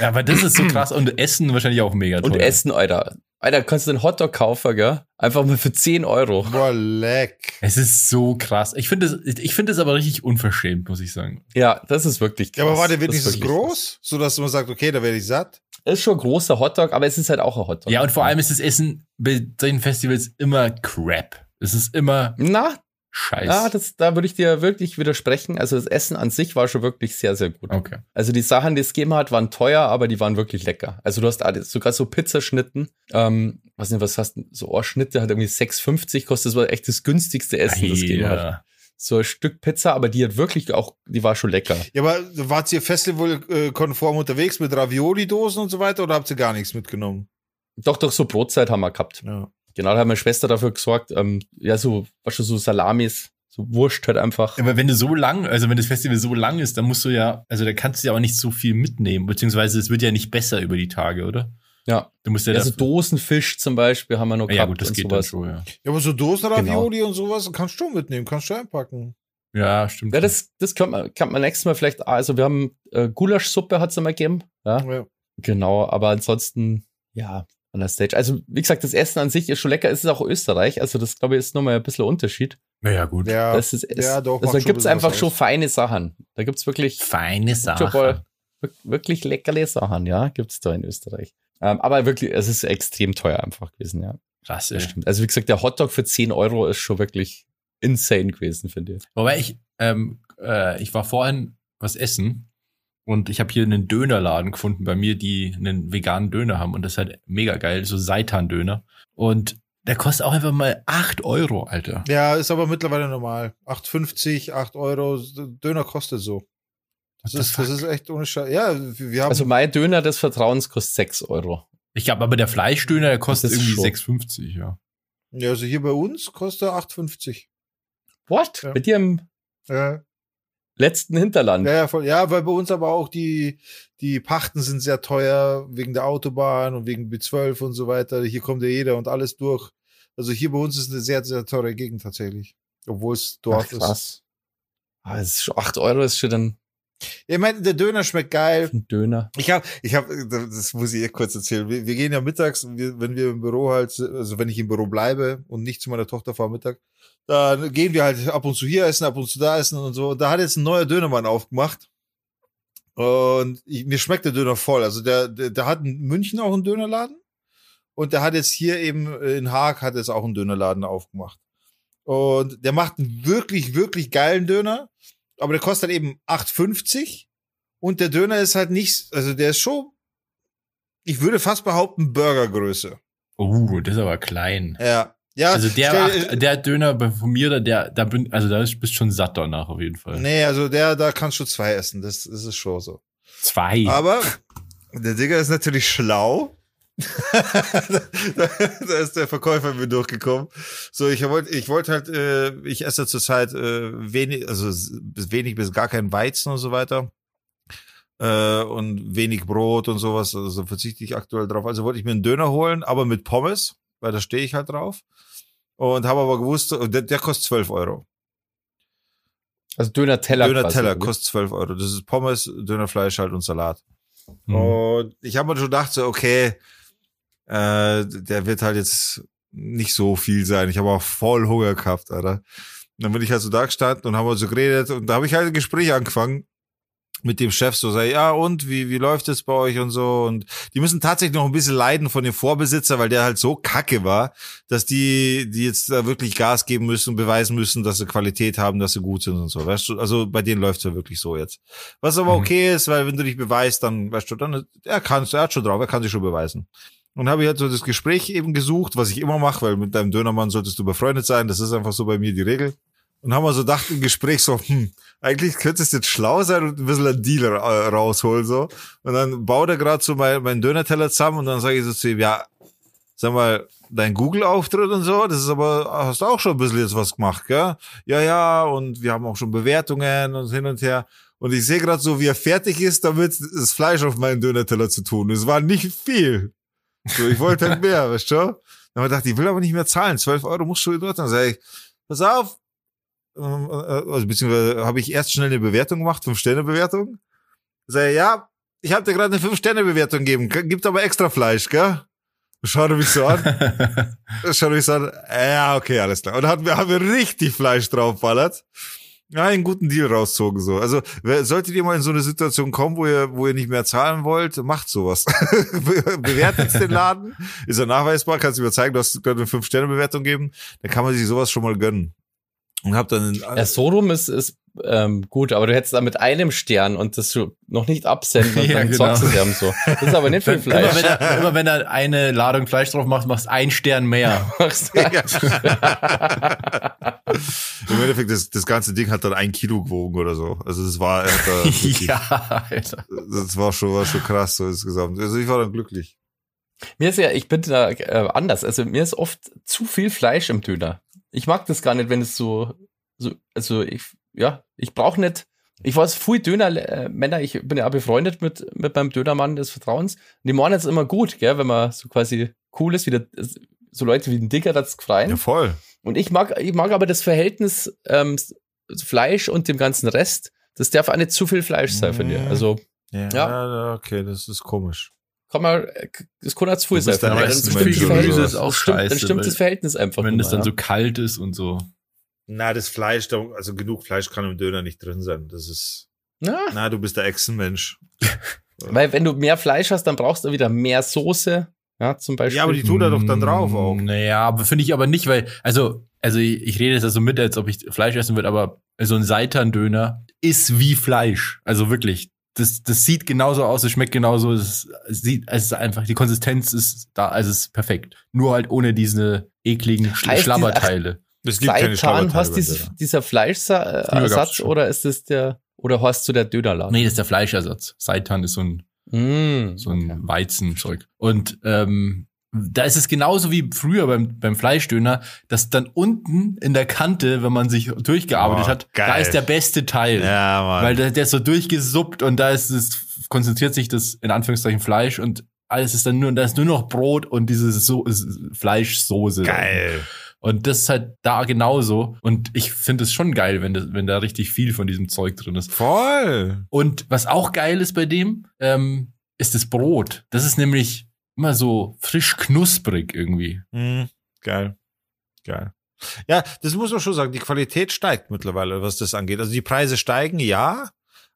[SPEAKER 1] ja, aber das ist so krass. Und Essen wahrscheinlich auch mega toll.
[SPEAKER 2] Und Essen, Alter. Alter, kannst du einen Hotdog kaufen, gell? Einfach mal für 10 Euro.
[SPEAKER 3] Boah, leck.
[SPEAKER 1] Es ist so krass. Ich finde es, ich finde es aber richtig unverschämt, muss ich sagen.
[SPEAKER 2] Ja, das ist wirklich krass.
[SPEAKER 3] Ja, aber war der
[SPEAKER 2] wirklich
[SPEAKER 3] groß, so dass man sagt, okay, da werde ich satt?
[SPEAKER 2] krass. Ist schon ein großer Hotdog, aber es ist halt auch ein Hotdog.
[SPEAKER 1] Ja, und vor allem ist das Essen bei solchen Festivals immer Crap. Es ist immer
[SPEAKER 2] Na,
[SPEAKER 1] Scheiß.
[SPEAKER 2] ja, das, da würde ich dir wirklich widersprechen. Also das Essen an sich war schon wirklich sehr, sehr gut.
[SPEAKER 1] okay.
[SPEAKER 2] Also die Sachen, die es gegeben hat, waren teuer, aber die waren wirklich lecker. Also du hast alles, sogar so Pizzaschnitten. Ähm, was nicht, was hast du, so Ohrschnitte hat irgendwie 6,50 kostet. Das war echt das günstigste Essen, das es gegeben hat.
[SPEAKER 1] Ja.
[SPEAKER 2] So ein Stück Pizza, aber die hat wirklich auch, die war schon lecker.
[SPEAKER 3] Ja, aber wart ihr festivalkonform unterwegs mit Ravioli-Dosen und so weiter oder habt ihr gar nichts mitgenommen?
[SPEAKER 2] Doch, doch, so Brotzeit haben wir gehabt.
[SPEAKER 3] Ja.
[SPEAKER 2] Genau, da hat meine Schwester dafür gesorgt, ähm, ja, so, was schon so Salamis, so Wurst halt einfach.
[SPEAKER 1] Aber wenn du so lang, also wenn das Festival so lang ist, dann musst du ja, also da kannst du ja auch nicht so viel mitnehmen, beziehungsweise es wird ja nicht besser über die Tage, oder?
[SPEAKER 2] Ja.
[SPEAKER 1] Du musst ja,
[SPEAKER 2] Also Dosenfisch zum Beispiel haben wir noch
[SPEAKER 1] ja,
[SPEAKER 2] gehabt
[SPEAKER 1] gut, das
[SPEAKER 2] und
[SPEAKER 1] geht dann
[SPEAKER 2] sowas.
[SPEAKER 1] schon, ja.
[SPEAKER 3] Ja, aber so Dosenravioli und sowas kannst du mitnehmen, kannst du einpacken.
[SPEAKER 1] Ja, stimmt.
[SPEAKER 2] Ja, das, das kann man, kann man nächstes Mal vielleicht, also wir haben äh, Gulaschsuppe hat's immer gegeben, ja.
[SPEAKER 3] Ja.
[SPEAKER 2] Genau, aber ansonsten, ja, an der Stage. Also, wie gesagt, das Essen an sich ist schon lecker. Es ist auch Österreich, also das, glaube ich, ist nochmal ein bisschen Unterschied.
[SPEAKER 1] ja, gut.
[SPEAKER 3] Ja,
[SPEAKER 2] Das ist, es,
[SPEAKER 3] ja, doch,
[SPEAKER 2] also, da
[SPEAKER 3] ein bisschen
[SPEAKER 2] einfach schon feine Sachen. Da gibt's wirklich
[SPEAKER 1] Feine
[SPEAKER 2] schon
[SPEAKER 1] Sache.
[SPEAKER 2] mal wir- wirklich leckerle Sachen, ja, gibt's da in Österreich. Ähm, aber wirklich, es ist extrem teuer einfach gewesen, ja.
[SPEAKER 1] Krass,
[SPEAKER 2] Das
[SPEAKER 1] ey.
[SPEAKER 2] stimmt. Also, wie gesagt, der Hotdog für 10 Euro ist schon wirklich insane gewesen, finde ich.
[SPEAKER 1] Wobei ich, ähm, äh, ich war vorhin was essen und ich habe hier einen Dönerladen gefunden bei mir, die einen veganen Döner haben und das ist halt mega geil, so Seitan-Döner. Und der kostet auch einfach mal 8 Euro, Alter.
[SPEAKER 3] Ja, ist aber mittlerweile normal. 8,50, 8 Euro, Döner kostet so. Das ist, das ist echt ohne Scheiß. Ja, wir wir haben.
[SPEAKER 2] Also, mein Döner des Vertrauens kostet 6 Euro.
[SPEAKER 1] Ich glaube, aber der Fleischdöner, der kostet irgendwie
[SPEAKER 2] schon.
[SPEAKER 1] 6,50, ja.
[SPEAKER 3] ja, also hier bei uns kostet er 8,50.
[SPEAKER 2] What?
[SPEAKER 3] Ja.
[SPEAKER 2] Bei dir im
[SPEAKER 3] Ja,
[SPEAKER 2] letzten Hinterland?
[SPEAKER 3] ja, ja, voll. ja, weil bei uns aber auch die, die Pachten sind sehr teuer wegen der Autobahn und wegen B12 und so weiter. Hier kommt ja jeder und alles durch. Also hier bei uns ist eine sehr, sehr teure Gegend tatsächlich. Obwohl es
[SPEAKER 2] Ach,
[SPEAKER 3] Dorf ist.
[SPEAKER 2] krass. Ah, ist schon 8 Euro ist schon dann
[SPEAKER 3] Ja, Ich meine, der Döner schmeckt geil.
[SPEAKER 2] ein Döner.
[SPEAKER 3] Ich habe, ich habe, das muss ich ihr kurz erzählen. Wir, wir gehen ja mittags, wir, wenn wir im Büro halt, also wenn ich im Büro bleibe und nicht zu meiner Tochter fahre Mittag, dann gehen wir halt ab und zu hier essen, ab und zu da essen und so. Und da hat jetzt ein neuer Dönermann aufgemacht. Und ich, mir schmeckt der Döner voll. Also der, der, der hat in München auch einen Dönerladen. Und der hat jetzt hier eben in Haag hat jetzt auch einen Dönerladen aufgemacht. Und der macht einen wirklich, wirklich geilen Döner. Aber der kostet halt eben 8,50. Und der Döner ist halt nicht, also der ist schon, ich würde fast behaupten, Burgergröße.
[SPEAKER 1] Oh, das ist aber klein.
[SPEAKER 3] Ja. Ja,
[SPEAKER 1] Also der,
[SPEAKER 3] stell-
[SPEAKER 1] acht, der Döner von mir, der, da bin, also da bist du schon satt danach auf jeden Fall.
[SPEAKER 3] Nee, also der, da kannst du zwei essen. Das, das ist schon so.
[SPEAKER 1] Zwei.
[SPEAKER 3] Aber der Digger ist natürlich schlau. da, ist der Verkäufer mir durchgekommen. So, ich wollte, ich wollte halt, äh, ich esse zurzeit äh, wenig, also wenig bis gar kein Weizen und so weiter. Äh, und wenig Brot und sowas. Also verzichte ich aktuell drauf. Also wollte ich mir einen Döner holen, aber mit Pommes, weil da stehe ich halt drauf. Und habe aber gewusst, der, der kostet 12 Euro.
[SPEAKER 2] Also Döner-Teller.
[SPEAKER 3] Döner
[SPEAKER 2] quasi,
[SPEAKER 3] Teller
[SPEAKER 2] oder?
[SPEAKER 3] kostet 12 Euro. Das ist Pommes, Dönerfleisch halt und Salat.
[SPEAKER 1] Hm.
[SPEAKER 3] Und ich habe mir schon gedacht, so, okay, äh, der wird halt jetzt nicht so viel sein. Ich habe auch voll Hunger gehabt, Alter. Und dann bin ich halt so da gestanden und haben wir so geredet und da habe ich halt ein Gespräch angefangen mit dem Chef, so sei, ja und, wie, wie läuft es bei euch und so und die müssen tatsächlich noch ein bisschen leiden von dem Vorbesitzer, weil der halt so kacke war, dass die, die jetzt da wirklich Gas geben müssen und beweisen müssen, dass sie Qualität haben, dass sie gut sind und so, weißt du, also bei denen läuft's ja wirklich so jetzt. Was aber
[SPEAKER 1] Mhm.
[SPEAKER 3] okay ist, weil wenn du dich beweist, dann, weißt du, dann, er kann er hat schon drauf, er kann sich schon beweisen. Und habe ich halt so das Gespräch eben gesucht, was ich immer mache, weil mit deinem Dönermann solltest du befreundet sein, das ist einfach so bei mir die Regel. Und haben wir so gedacht im Gespräch so, hm, eigentlich könnte es jetzt schlau sein und ein bisschen einen Deal ra- rausholen, so. Und dann baut er gerade so mein, meinen Dönerteller zusammen und dann sage ich so zu ihm, ja, sag mal, dein Google-Auftritt und so, das ist aber, hast du auch schon ein bisschen jetzt was gemacht, gell? Ja, ja, und wir haben auch schon Bewertungen und hin und her. Und ich sehe gerade so, wie er fertig ist, damit das Fleisch auf meinen Dönerteller zu tun. Es war nicht viel. So, ich wollte halt mehr, weißt du? Dann haben wir gedacht, ich will aber nicht mehr zahlen. 12 Euro musst du in dort. Dann sage ich, pass auf. Ähm, äh, Also, beziehungsweise habe ich erst schnell eine Bewertung gemacht, Fünf-Sterne-Bewertung. Sag ich, ja, ich habe dir gerade eine Fünf-Sterne-Bewertung gegeben. Gibt aber extra Fleisch, gell? Schaut er mich so an. Schaut er mich so an. Ja, okay, alles klar. Und dann haben wir, haben wir richtig Fleisch draufballert. Ja, einen guten Deal rauszogen so. Also wer- solltet ihr mal in so eine Situation kommen, wo ihr, wo ihr nicht mehr zahlen wollt, macht sowas. Be- Bewertet den Laden, ist er nachweisbar, kannst du mir zeigen, du hast gerade eine 5-Sterne-Bewertung geben, dann kann man sich sowas schon mal gönnen. Und hab dann
[SPEAKER 2] Ja, so rum ist, ist ähm, gut, aber du hättest da mit einem Stern und das so noch nicht absenden und
[SPEAKER 1] Ja,
[SPEAKER 2] dann
[SPEAKER 1] genau.
[SPEAKER 2] sagst du ihm so. Das ist aber nicht viel
[SPEAKER 1] Immer wenn,
[SPEAKER 2] Fleisch.
[SPEAKER 1] er, immer wenn er eine Ladung Fleisch drauf macht, machst du einen Stern mehr.
[SPEAKER 3] im Endeffekt, das, das ganze Ding hat dann ein Kilo gewogen oder so. Also das war, da
[SPEAKER 1] ja, Alter.
[SPEAKER 3] das war schon, war schon krass so insgesamt. Also ich war dann glücklich.
[SPEAKER 2] Mir ist ja, ich bin da äh, anders. Also mir ist oft zu viel Fleisch im Döner. Ich mag das gar nicht, wenn es so, so also ich, ja, ich brauche nicht. Ich weiß, viel Döner, äh, ich bin ja auch befreundet mit, mit meinem Dönermann des Vertrauens. Die machen es immer gut, gell, wenn man so quasi cool ist, wie der, so Leute wie ein Dicker das gefreien.
[SPEAKER 3] Ja, voll.
[SPEAKER 2] Und ich mag, ich mag aber das Verhältnis ähm, Fleisch und dem ganzen Rest. Das darf auch nicht zu viel Fleisch sein, finde ich.
[SPEAKER 3] Mhm.
[SPEAKER 2] Also
[SPEAKER 3] Ja,
[SPEAKER 2] Ja.
[SPEAKER 3] ja, okay, das ist komisch.
[SPEAKER 2] kann man, das kann auch zu viel sein. finde ich. Dann stimmt das
[SPEAKER 3] oder
[SPEAKER 2] Verhältnis-
[SPEAKER 3] sowas.
[SPEAKER 1] ist auch
[SPEAKER 2] stimmt,
[SPEAKER 1] scheiße,
[SPEAKER 2] Dann stimmt
[SPEAKER 1] weil-
[SPEAKER 2] das Verhältnis einfach
[SPEAKER 1] Wenn das dann
[SPEAKER 2] mehr,
[SPEAKER 1] so kalt ist und so.
[SPEAKER 3] Na, das Fleisch, also genug Fleisch kann im Döner nicht drin sein. Das ist,
[SPEAKER 2] ja.
[SPEAKER 3] na, du bist der Echsenmensch.
[SPEAKER 2] Weil wenn du mehr Fleisch hast, dann brauchst du wieder mehr Soße. Ja, zum Beispiel.
[SPEAKER 3] Ja, aber die tut er doch dann drauf auch.
[SPEAKER 1] Naja, aber finde ich aber nicht, weil, also, also ich, ich rede jetzt also mit, als ob ich Fleisch essen würde, aber so ein Seitan-Döner ist wie Fleisch. Also wirklich. Das, das sieht genauso aus, es schmeckt genauso, es, es sieht, es ist einfach, die Konsistenz ist da, also es ist perfekt. Nur halt ohne diese ekligen Sch-
[SPEAKER 2] Heißt die-
[SPEAKER 1] Schlabberteile.
[SPEAKER 3] Es gibt keine
[SPEAKER 2] Seitan,
[SPEAKER 3] Schlabberteile
[SPEAKER 2] hast
[SPEAKER 3] Döner.
[SPEAKER 2] dieser Fleischersatz oder ist das der, oder hast du der Dönerladen?
[SPEAKER 1] Nee, das ist der Fleischersatz. Seitan ist so ein
[SPEAKER 2] Mm,
[SPEAKER 1] so ein
[SPEAKER 2] okay.
[SPEAKER 1] Weizenzeug. Und ähm, da ist es genauso wie früher beim, beim Fleischdöner, dass dann unten in der Kante, wenn man sich durchgearbeitet
[SPEAKER 3] Oh,
[SPEAKER 1] hat, da
[SPEAKER 3] geil.
[SPEAKER 1] ist der beste Teil.
[SPEAKER 3] Ja, Mann.
[SPEAKER 1] Weil der, der ist so durchgesuppt und da ist es, konzentriert sich das in Anführungszeichen Fleisch und alles ist dann nur, da ist nur noch Brot und diese so Fleischsoße.
[SPEAKER 3] geil.
[SPEAKER 1] Und das ist halt da genauso. Und ich finde es schon geil, wenn, das, wenn da richtig viel von diesem Zeug drin ist.
[SPEAKER 3] Voll.
[SPEAKER 1] Und was auch geil ist bei dem, ähm, ist das Brot. Das ist nämlich immer so frisch knusprig irgendwie.
[SPEAKER 3] Mhm. Geil. Geil. Ja, das muss man schon sagen. Die Qualität steigt mittlerweile, was das angeht. Also die Preise steigen, ja.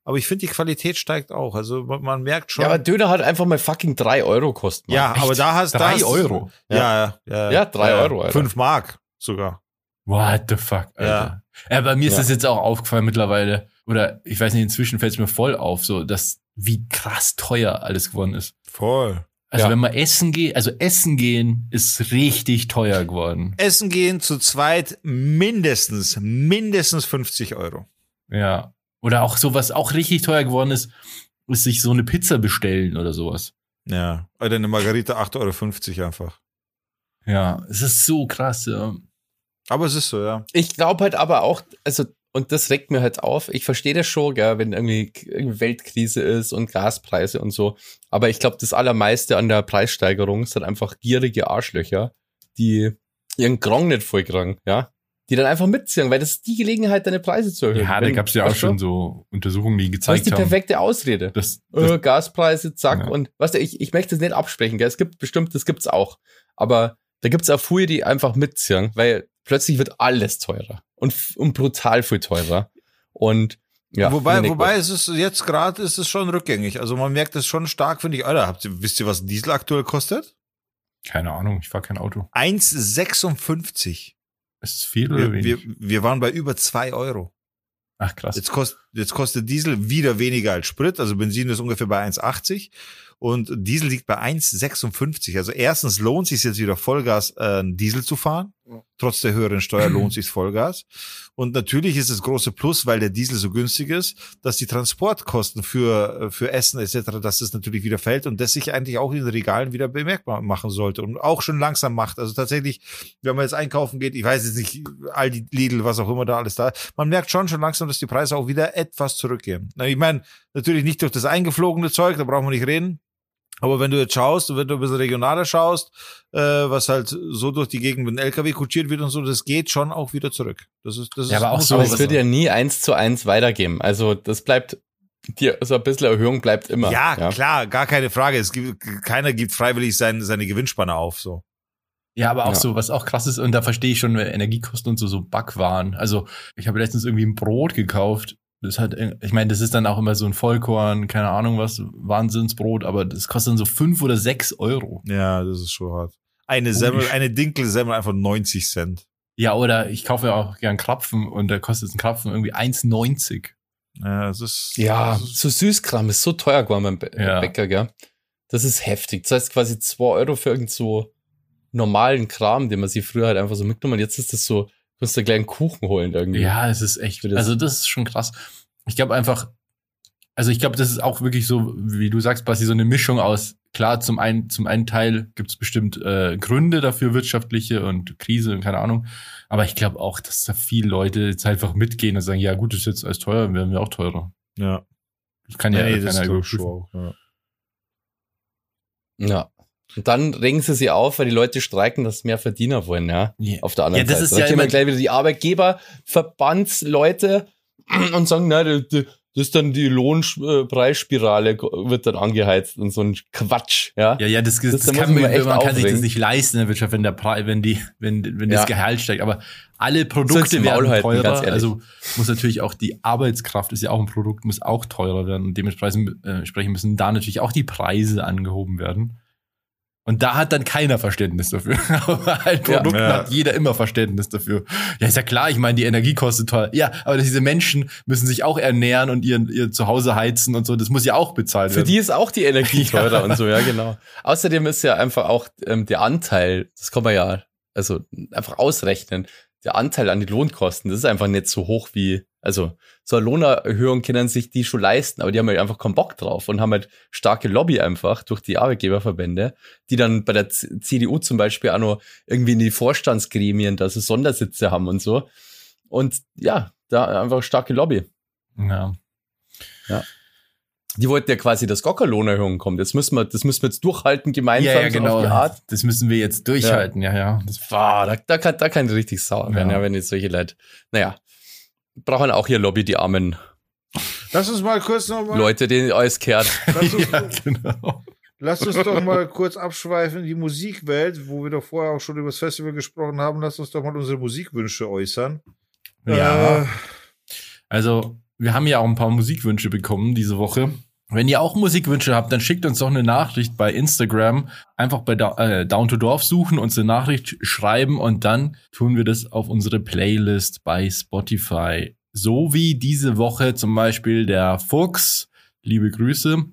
[SPEAKER 3] Aber ich finde, die Qualität steigt auch. Also man, man merkt schon.
[SPEAKER 2] Ja, aber Döner hat einfach mal fucking drei Euro kosten.
[SPEAKER 3] Ja, aber da hast da
[SPEAKER 1] Drei Euro.
[SPEAKER 3] Ja, ja, ja.
[SPEAKER 2] Ja, drei Euro, Alter.
[SPEAKER 3] Fünf Mark sogar.
[SPEAKER 1] What the fuck, Alter. Ja. bei mir ist
[SPEAKER 2] Ja.
[SPEAKER 1] das jetzt auch aufgefallen mittlerweile. Oder ich weiß nicht, inzwischen fällt es mir voll auf, so dass wie krass teuer alles geworden ist.
[SPEAKER 3] Voll.
[SPEAKER 1] Also
[SPEAKER 2] Ja.
[SPEAKER 1] wenn man essen geht, also essen gehen ist richtig teuer geworden.
[SPEAKER 3] Essen gehen zu zweit mindestens, mindestens 50 Euro.
[SPEAKER 1] Ja. Oder auch so, was auch richtig teuer geworden ist, ist sich so eine Pizza bestellen oder sowas.
[SPEAKER 3] Ja. Oder eine Margarita 8,50 Euro einfach.
[SPEAKER 1] Ja, es ist so krass, ja.
[SPEAKER 3] Aber es ist so, ja.
[SPEAKER 2] Ich glaube halt aber auch, also, und das regt mir halt auf. Ich verstehe das schon, gell, wenn irgendwie, irgendwie Weltkrise ist und Gaspreise und so. Aber ich glaube, das Allermeiste an der Preissteigerung sind einfach gierige Arschlöcher, die ihren Grong nicht vollkriegen, ja. Die dann einfach mitziehen, weil das ist die Gelegenheit, deine Preise zu erhöhen.
[SPEAKER 1] Ja, da gab es ja auch
[SPEAKER 2] du?
[SPEAKER 1] schon so Untersuchungen, die
[SPEAKER 2] Das ist
[SPEAKER 1] gezeigt
[SPEAKER 2] die
[SPEAKER 1] haben.
[SPEAKER 2] perfekte Ausrede.
[SPEAKER 1] dass, dass,
[SPEAKER 2] äh, Gaspreise, zack.
[SPEAKER 1] Ja.
[SPEAKER 2] Und weißt du, ich, ich möchte es nicht absprechen, gell? Es gibt bestimmt, das gibt's auch. Aber da gibt's auch viele, die einfach mitziehen, weil plötzlich wird alles teurer. Und, und brutal viel teurer. Und ja.
[SPEAKER 3] wobei, wobei
[SPEAKER 2] gut.
[SPEAKER 3] es ist jetzt gerade ist es schon rückgängig. Also man merkt es schon stark, finde ich. Alter, habt ihr, wisst ihr, was ein Diesel aktuell kostet?
[SPEAKER 1] keine Ahnung, ich fahr kein Auto.
[SPEAKER 3] 1,56.
[SPEAKER 1] Ist viel oder
[SPEAKER 3] Wir, wir,
[SPEAKER 1] wenig?
[SPEAKER 3] wir waren bei über zwei Euro.
[SPEAKER 1] Ach krass.
[SPEAKER 3] Jetzt kostet, jetzt kostet Diesel wieder weniger als Sprit. Also Benzin ist ungefähr bei 1,80 und Diesel liegt bei 1,56. Also erstens lohnt sich jetzt wieder Vollgas äh, Diesel zu fahren. Trotz der höheren Steuer lohnt sich Vollgas. Und natürlich ist das große Plus, weil der Diesel so günstig ist, dass die Transportkosten für, äh, für Essen etc., dass das natürlich wieder fällt und das sich eigentlich auch in den Regalen wieder bemerkbar machen sollte und auch schon langsam macht. Also tatsächlich, wenn man jetzt einkaufen geht, ich weiß jetzt nicht, Aldi, Lidl, was auch immer da alles da, man merkt schon schon langsam, dass die Preise auch wieder etwas zurückgehen. Ich meine, natürlich nicht durch das eingeflogene Zeug, da brauchen wir nicht reden. Aber wenn du jetzt schaust, wenn du ein bisschen regionaler schaust, äh, was halt so durch die Gegend mit dem LKW kutschiert wird und so, das geht schon auch wieder zurück. Das ist, das
[SPEAKER 1] Ja,
[SPEAKER 3] ist,
[SPEAKER 1] aber auch so,
[SPEAKER 2] Aber es wird ja nie eins zu eins weitergeben. Also das bleibt, die, so ein bisschen Erhöhung bleibt immer.
[SPEAKER 3] Ja, klar, gar keine Frage. Es gibt, keiner gibt freiwillig sein, seine Gewinnspanne auf, so.
[SPEAKER 1] Ja, aber auch
[SPEAKER 2] Ja.
[SPEAKER 1] so, was auch krass ist, und da verstehe ich schon Energiekosten und so, so Backwaren. Also, ich habe letztens irgendwie ein Brot gekauft. Das hat, ich meine, das ist dann auch immer so ein Vollkorn, keine Ahnung was, Wahnsinnsbrot, aber das kostet dann so fünf oder sechs Euro.
[SPEAKER 3] Ja, das ist schon hart. Eine
[SPEAKER 1] Holy
[SPEAKER 3] Semmel,
[SPEAKER 1] shit.
[SPEAKER 3] eine Dinkelsemmel einfach 90 Cent.
[SPEAKER 1] Ja, oder ich kaufe ja auch gern Krapfen und da kostet ein Krapfen irgendwie 1,90.
[SPEAKER 3] Ja, das ist.
[SPEAKER 2] Ja,
[SPEAKER 3] das ist,
[SPEAKER 2] so Süßkram ist so teuer geworden beim Bä
[SPEAKER 1] Ja.
[SPEAKER 2] Bäcker, gell? Das ist heftig. Das heißt quasi zwei Euro für irgend so normalen Kram, den man sich früher halt einfach so mitgenommen hat. Jetzt ist das so, du musst da gleich einen Kuchen holen irgendwie.
[SPEAKER 1] Ja, es ist echt,
[SPEAKER 2] das-
[SPEAKER 1] also das ist schon krass. Ich glaube einfach, also ich glaube, das ist auch wirklich so, wie du sagst, Basti, so eine Mischung aus, klar, zum einen, zum einen Teil gibt es bestimmt äh, Gründe dafür, wirtschaftliche und Krise und keine Ahnung. Aber ich glaube auch, dass da viele Leute jetzt einfach mitgehen und sagen, ja gut, das ist jetzt alles teuer, werden wir auch teurer.
[SPEAKER 3] ja.
[SPEAKER 1] Das kann ja
[SPEAKER 3] nee,
[SPEAKER 1] keiner
[SPEAKER 3] das ist auch. Ja.
[SPEAKER 2] Ja. Und dann regen sie sich auf, weil die Leute streiken, dass mehr Verdiener wollen, ja.
[SPEAKER 1] Ja.
[SPEAKER 2] Auf der anderen
[SPEAKER 1] Ja, das
[SPEAKER 2] Seite.
[SPEAKER 1] ist
[SPEAKER 2] Dann
[SPEAKER 1] ja immer-
[SPEAKER 2] gleich wieder die Arbeitgeberverbandsleute und sagen, na, das das ist dann die Lohnpreisspirale wird dann angeheizt und so ein Quatsch, ja.
[SPEAKER 1] Ja, ja, das, das,
[SPEAKER 2] Das- da
[SPEAKER 1] kann man,
[SPEAKER 2] man
[SPEAKER 1] man kann sich das
[SPEAKER 2] aufregen.
[SPEAKER 1] nicht leisten in der Wirtschaft, wenn der Preis, wenn die, wenn, wenn das
[SPEAKER 2] Ja.
[SPEAKER 1] Gehalt steigt. Aber alle Produkte werden
[SPEAKER 2] halten,
[SPEAKER 1] teurer. Also muss natürlich auch die Arbeitskraft ist ja auch ein Produkt, muss auch teurer werden. Und dementsprechend äh, müssen da natürlich auch die Preise angehoben werden. Und da hat dann keiner Verständnis dafür. Aber
[SPEAKER 2] Ja.
[SPEAKER 1] Produkten
[SPEAKER 3] Ja.
[SPEAKER 1] hat jeder immer Verständnis dafür. Ja, ist ja klar, ich meine, die Energie kostet teuer. Ja, aber diese Menschen müssen sich auch ernähren und ihr, ihr Zuhause heizen und so. Das muss ja auch bezahlt
[SPEAKER 2] Für
[SPEAKER 1] werden.
[SPEAKER 2] die ist auch die Energie
[SPEAKER 1] Ja.
[SPEAKER 2] teurer und so, ja, genau. Außerdem ist ja einfach auch ähm, der Anteil, das kann man ja also einfach ausrechnen, der Anteil an die Lohnkosten, das ist einfach nicht so hoch wie, also so eine Lohnerhöhung können sich die schon leisten, aber die haben halt einfach keinen Bock drauf und haben halt starke Lobby einfach durch die Arbeitgeberverbände, die dann bei der CDU zum Beispiel auch noch irgendwie in die Vorstandsgremien, dass sie Sondersitze haben und so. Und ja, da einfach starke Lobby.
[SPEAKER 1] ja.
[SPEAKER 2] Die wollten ja quasi, dass gar keine Lohnerhöhung kommt. Jetzt müssen wir, das müssen wir jetzt durchhalten, gemeinsam
[SPEAKER 1] Ja, ja,
[SPEAKER 2] so
[SPEAKER 1] genau.
[SPEAKER 2] Art.
[SPEAKER 1] Das müssen wir jetzt durchhalten, ja, ja. Das,
[SPEAKER 2] Boah, da, da, kann, da kann ich richtig sauer werden,
[SPEAKER 1] Ja.
[SPEAKER 2] ja. wenn jetzt solche Leute, naja, brauchen auch hier Lobby, die armen
[SPEAKER 3] Lass uns mal kurz nochmal.
[SPEAKER 2] Leute, denen alles kehrt.
[SPEAKER 3] Lass uns,
[SPEAKER 1] ja, genau.
[SPEAKER 3] lass uns doch mal kurz abschweifen in die Musikwelt, wo wir doch vorher auch schon über das Festival gesprochen haben. Lass uns doch mal unsere Musikwünsche äußern.
[SPEAKER 1] Ja.
[SPEAKER 3] Äh,
[SPEAKER 1] Also, wir haben ja auch ein paar Musikwünsche bekommen diese Woche. Wenn ihr auch Musikwünsche habt, dann schickt uns doch eine Nachricht bei Instagram. Einfach bei da äh, Down to Dorf suchen, uns eine Nachricht schreiben und dann tun wir das auf unsere Playlist bei Spotify. So wie diese Woche zum Beispiel der Fuchs, liebe Grüße,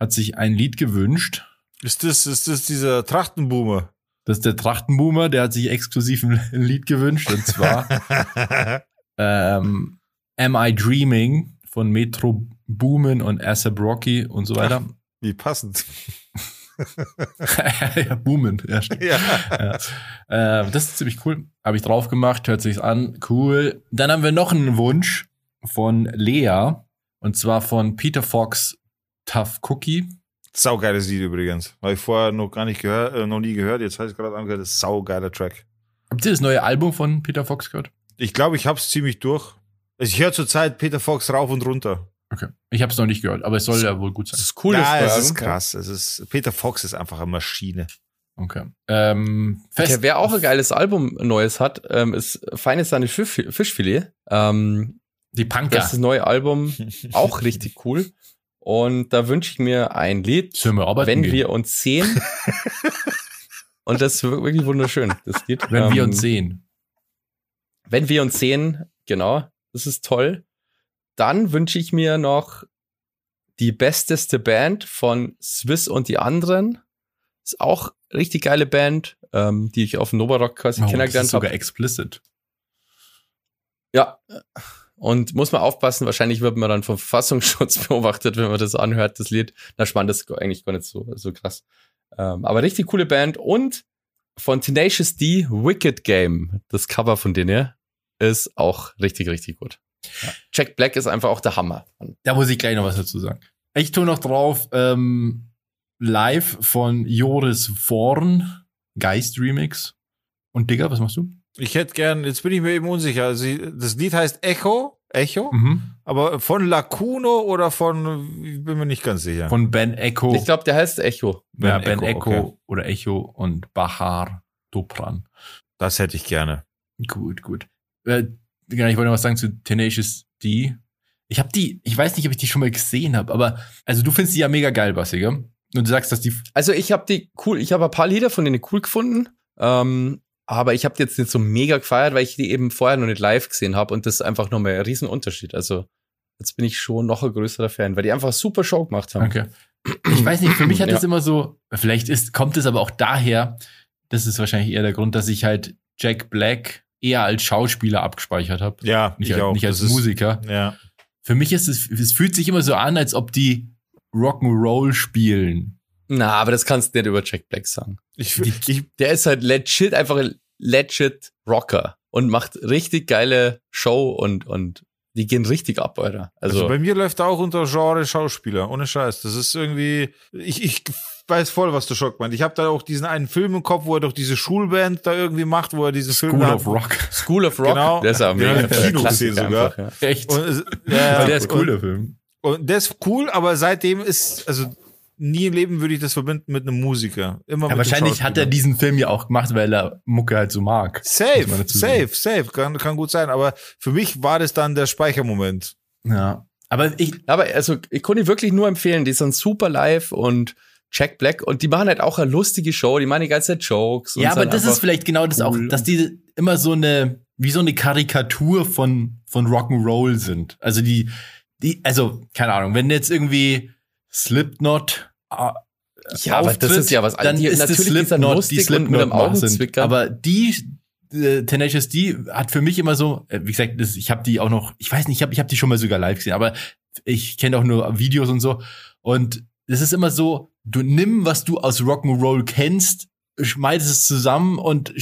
[SPEAKER 1] hat sich ein Lied gewünscht.
[SPEAKER 3] ist, das, ist das dieser Trachtenboomer?
[SPEAKER 1] Das ist der Trachtenboomer, der hat sich exklusiv ein Lied gewünscht und zwar ähm, Am I Dreaming von Metro Boomin und ASAP Rocky und so weiter.
[SPEAKER 3] Wie passend.
[SPEAKER 1] ja, Boomin, ja, stimmt.
[SPEAKER 3] ja.
[SPEAKER 1] ja. Äh, das ist ziemlich cool. Habe ich drauf gemacht, hört sich's an. Cool. Dann haben wir noch einen Wunsch von Lea und zwar von Peter Fox Tough Cookie.
[SPEAKER 3] Saugeiles Lied übrigens. Habe ich vorher noch gar nicht gehört, äh, noch nie gehört. Jetzt habe ich gerade angehört. Das ist saugeiler Track.
[SPEAKER 1] Habt ihr das neue Album von Peter Fox gehört?
[SPEAKER 3] Ich glaube, ich hab's ziemlich durch. Also ich höre zurzeit Peter Fox rauf und runter.
[SPEAKER 1] Okay. Ich habe es noch nicht gehört, aber es soll ja wohl gut sein.
[SPEAKER 2] Das ist cool.
[SPEAKER 3] ja,
[SPEAKER 2] das
[SPEAKER 3] es ist krass. Es ist, Peter Fox ist einfach eine Maschine.
[SPEAKER 1] Okay. Ähm, fest.
[SPEAKER 2] Okay, wer auch ein geiles Album Neues hat, ähm, ist Feines Fisch, Fischfilet. Ähm,
[SPEAKER 1] Die Punker.
[SPEAKER 2] das ist das neue Album auch richtig cool. Und da wünsche ich mir ein Lied,
[SPEAKER 1] wir
[SPEAKER 2] wenn
[SPEAKER 1] gehen?
[SPEAKER 2] wir uns sehen. Und das ist wirklich wunderschön, das Lied.
[SPEAKER 1] wenn wir
[SPEAKER 2] Ähm,
[SPEAKER 1] uns sehen.
[SPEAKER 2] Wenn wir uns sehen, genau, das ist toll. Dann wünsche ich mir noch die besteste Band von Swiss und die anderen. Ist auch richtig geile Band, ähm, die ich auf Novarock quasi
[SPEAKER 1] Oh,
[SPEAKER 2] kennengelernt
[SPEAKER 1] ist sogar
[SPEAKER 2] habe.
[SPEAKER 1] explicit.
[SPEAKER 2] Ja. Und muss man aufpassen, wahrscheinlich wird man dann vom Verfassungsschutz beobachtet, wenn man das anhört, das Lied. Na spannend, das ist eigentlich gar nicht so, so krass. Ähm, aber richtig coole Band und von Tenacious D, Wicked Game, das Cover von denen, ist auch richtig, richtig gut. Ja. Jack Black ist einfach auch der Hammer.
[SPEAKER 1] Da muss ich gleich noch was dazu sagen. Ich tue noch drauf, ähm, live von Joris Vorn, Geist Remix. Und Digga, was machst du?
[SPEAKER 3] Ich hätte gern, jetzt bin ich mir eben unsicher. Also, das Lied heißt Echo, Echo,
[SPEAKER 1] Mhm.
[SPEAKER 3] aber von Lacuno oder von, ich bin mir nicht ganz sicher.
[SPEAKER 1] Von Ben Echo.
[SPEAKER 2] Ich glaube, der heißt Echo.
[SPEAKER 1] ja,
[SPEAKER 3] Ben
[SPEAKER 1] Ben
[SPEAKER 3] Echo,
[SPEAKER 1] Echo
[SPEAKER 3] okay.
[SPEAKER 1] oder Echo und Bahar Dopran.
[SPEAKER 3] das hätte ich gerne.
[SPEAKER 1] Gut, gut. Äh, genau, ich wollte noch was sagen zu Tenacious D. Ich habe die, ich weiß nicht, ob ich die schon mal gesehen habe, aber also du findest die ja mega geil, Basti, gell? Und du sagst, dass die
[SPEAKER 2] Also ich habe die cool, ich habe ein paar Lieder von denen cool gefunden, ähm, aber ich habe die jetzt nicht so mega gefeiert, weil ich die eben vorher noch nicht live gesehen habe und das ist einfach nochmal ein Riesenunterschied. Also jetzt bin ich schon noch ein größerer Fan, weil die einfach super Show gemacht haben.
[SPEAKER 1] Okay. Ich weiß nicht, für mich hat
[SPEAKER 2] Ja.
[SPEAKER 1] das immer so, vielleicht ist, kommt es aber auch daher, das ist wahrscheinlich eher der Grund, dass ich halt Jack Black eher als Schauspieler abgespeichert habe.
[SPEAKER 3] Ja,
[SPEAKER 1] Nicht,
[SPEAKER 3] ich
[SPEAKER 1] als,
[SPEAKER 3] auch.
[SPEAKER 1] nicht als
[SPEAKER 3] Das ist-
[SPEAKER 1] Musiker.
[SPEAKER 3] Ja.
[SPEAKER 1] Für mich ist es, es fühlt sich immer so an, als ob die Rock'n'Roll spielen.
[SPEAKER 2] Na, aber das kannst du nicht über Jack Black sagen.
[SPEAKER 3] Ich,
[SPEAKER 1] Die-
[SPEAKER 3] ich,
[SPEAKER 2] Der ist halt legit, einfach ein legit Rocker und macht richtig geile Show und, und die gehen richtig ab, Alter.
[SPEAKER 3] also,
[SPEAKER 2] Also,
[SPEAKER 3] bei mir läuft er auch unter Genre Schauspieler, ohne Scheiß. Das ist irgendwie, ich, ich weiß voll, was du Schock meinst. Ich habe da auch diesen einen Film im Kopf, wo er doch diese Schulband da irgendwie macht, wo er diese Filme
[SPEAKER 1] School
[SPEAKER 3] da-
[SPEAKER 1] of Rock.
[SPEAKER 2] School of Rock,
[SPEAKER 3] Genau.
[SPEAKER 2] der ist
[SPEAKER 3] hab
[SPEAKER 2] mega.
[SPEAKER 3] Kino gesehen sogar.
[SPEAKER 2] einfach, ja.
[SPEAKER 1] Echt?
[SPEAKER 3] Und, es- ja, ja,
[SPEAKER 1] der ist cool, der Film.
[SPEAKER 3] Und der ist cool, aber seitdem ist, also nie im Leben würde ich das verbinden mit einem Musiker. Immer
[SPEAKER 1] Ja, wahrscheinlich hat er diesen Film ja auch gemacht, weil er Mucke halt so mag.
[SPEAKER 3] Safe, safe, safe. Kann, kann gut sein. Aber für mich war das dann der Speichermoment.
[SPEAKER 1] Ja. Aber ich,
[SPEAKER 2] Aber also, ich konnte wirklich nur empfehlen. Die sind super live und Jack Black und die machen halt auch eine lustige Show. Die machen die ganze Zeit Jokes. und
[SPEAKER 1] ja, aber
[SPEAKER 2] sind
[SPEAKER 1] das ist vielleicht genau das auch,
[SPEAKER 2] cool.
[SPEAKER 1] dass die immer so eine, wie so eine Karikatur von, von Rock'n'Roll sind. Also die, die, also, keine Ahnung, wenn jetzt irgendwie Slipknot äh,
[SPEAKER 2] Ja, aber das ist ja was
[SPEAKER 1] dann
[SPEAKER 2] die-
[SPEAKER 1] ist das Slipknot, die Slipknot sind. Aber die äh, Tenacious D hat für mich immer so, äh, wie gesagt, das, ich habe die auch noch, ich weiß nicht, ich habe ich hab die schon mal sogar live gesehen, aber ich kenne auch nur Videos und so. Und es ist immer so, du nimm, was du aus Rock'n'Roll kennst, schmeiß es zusammen und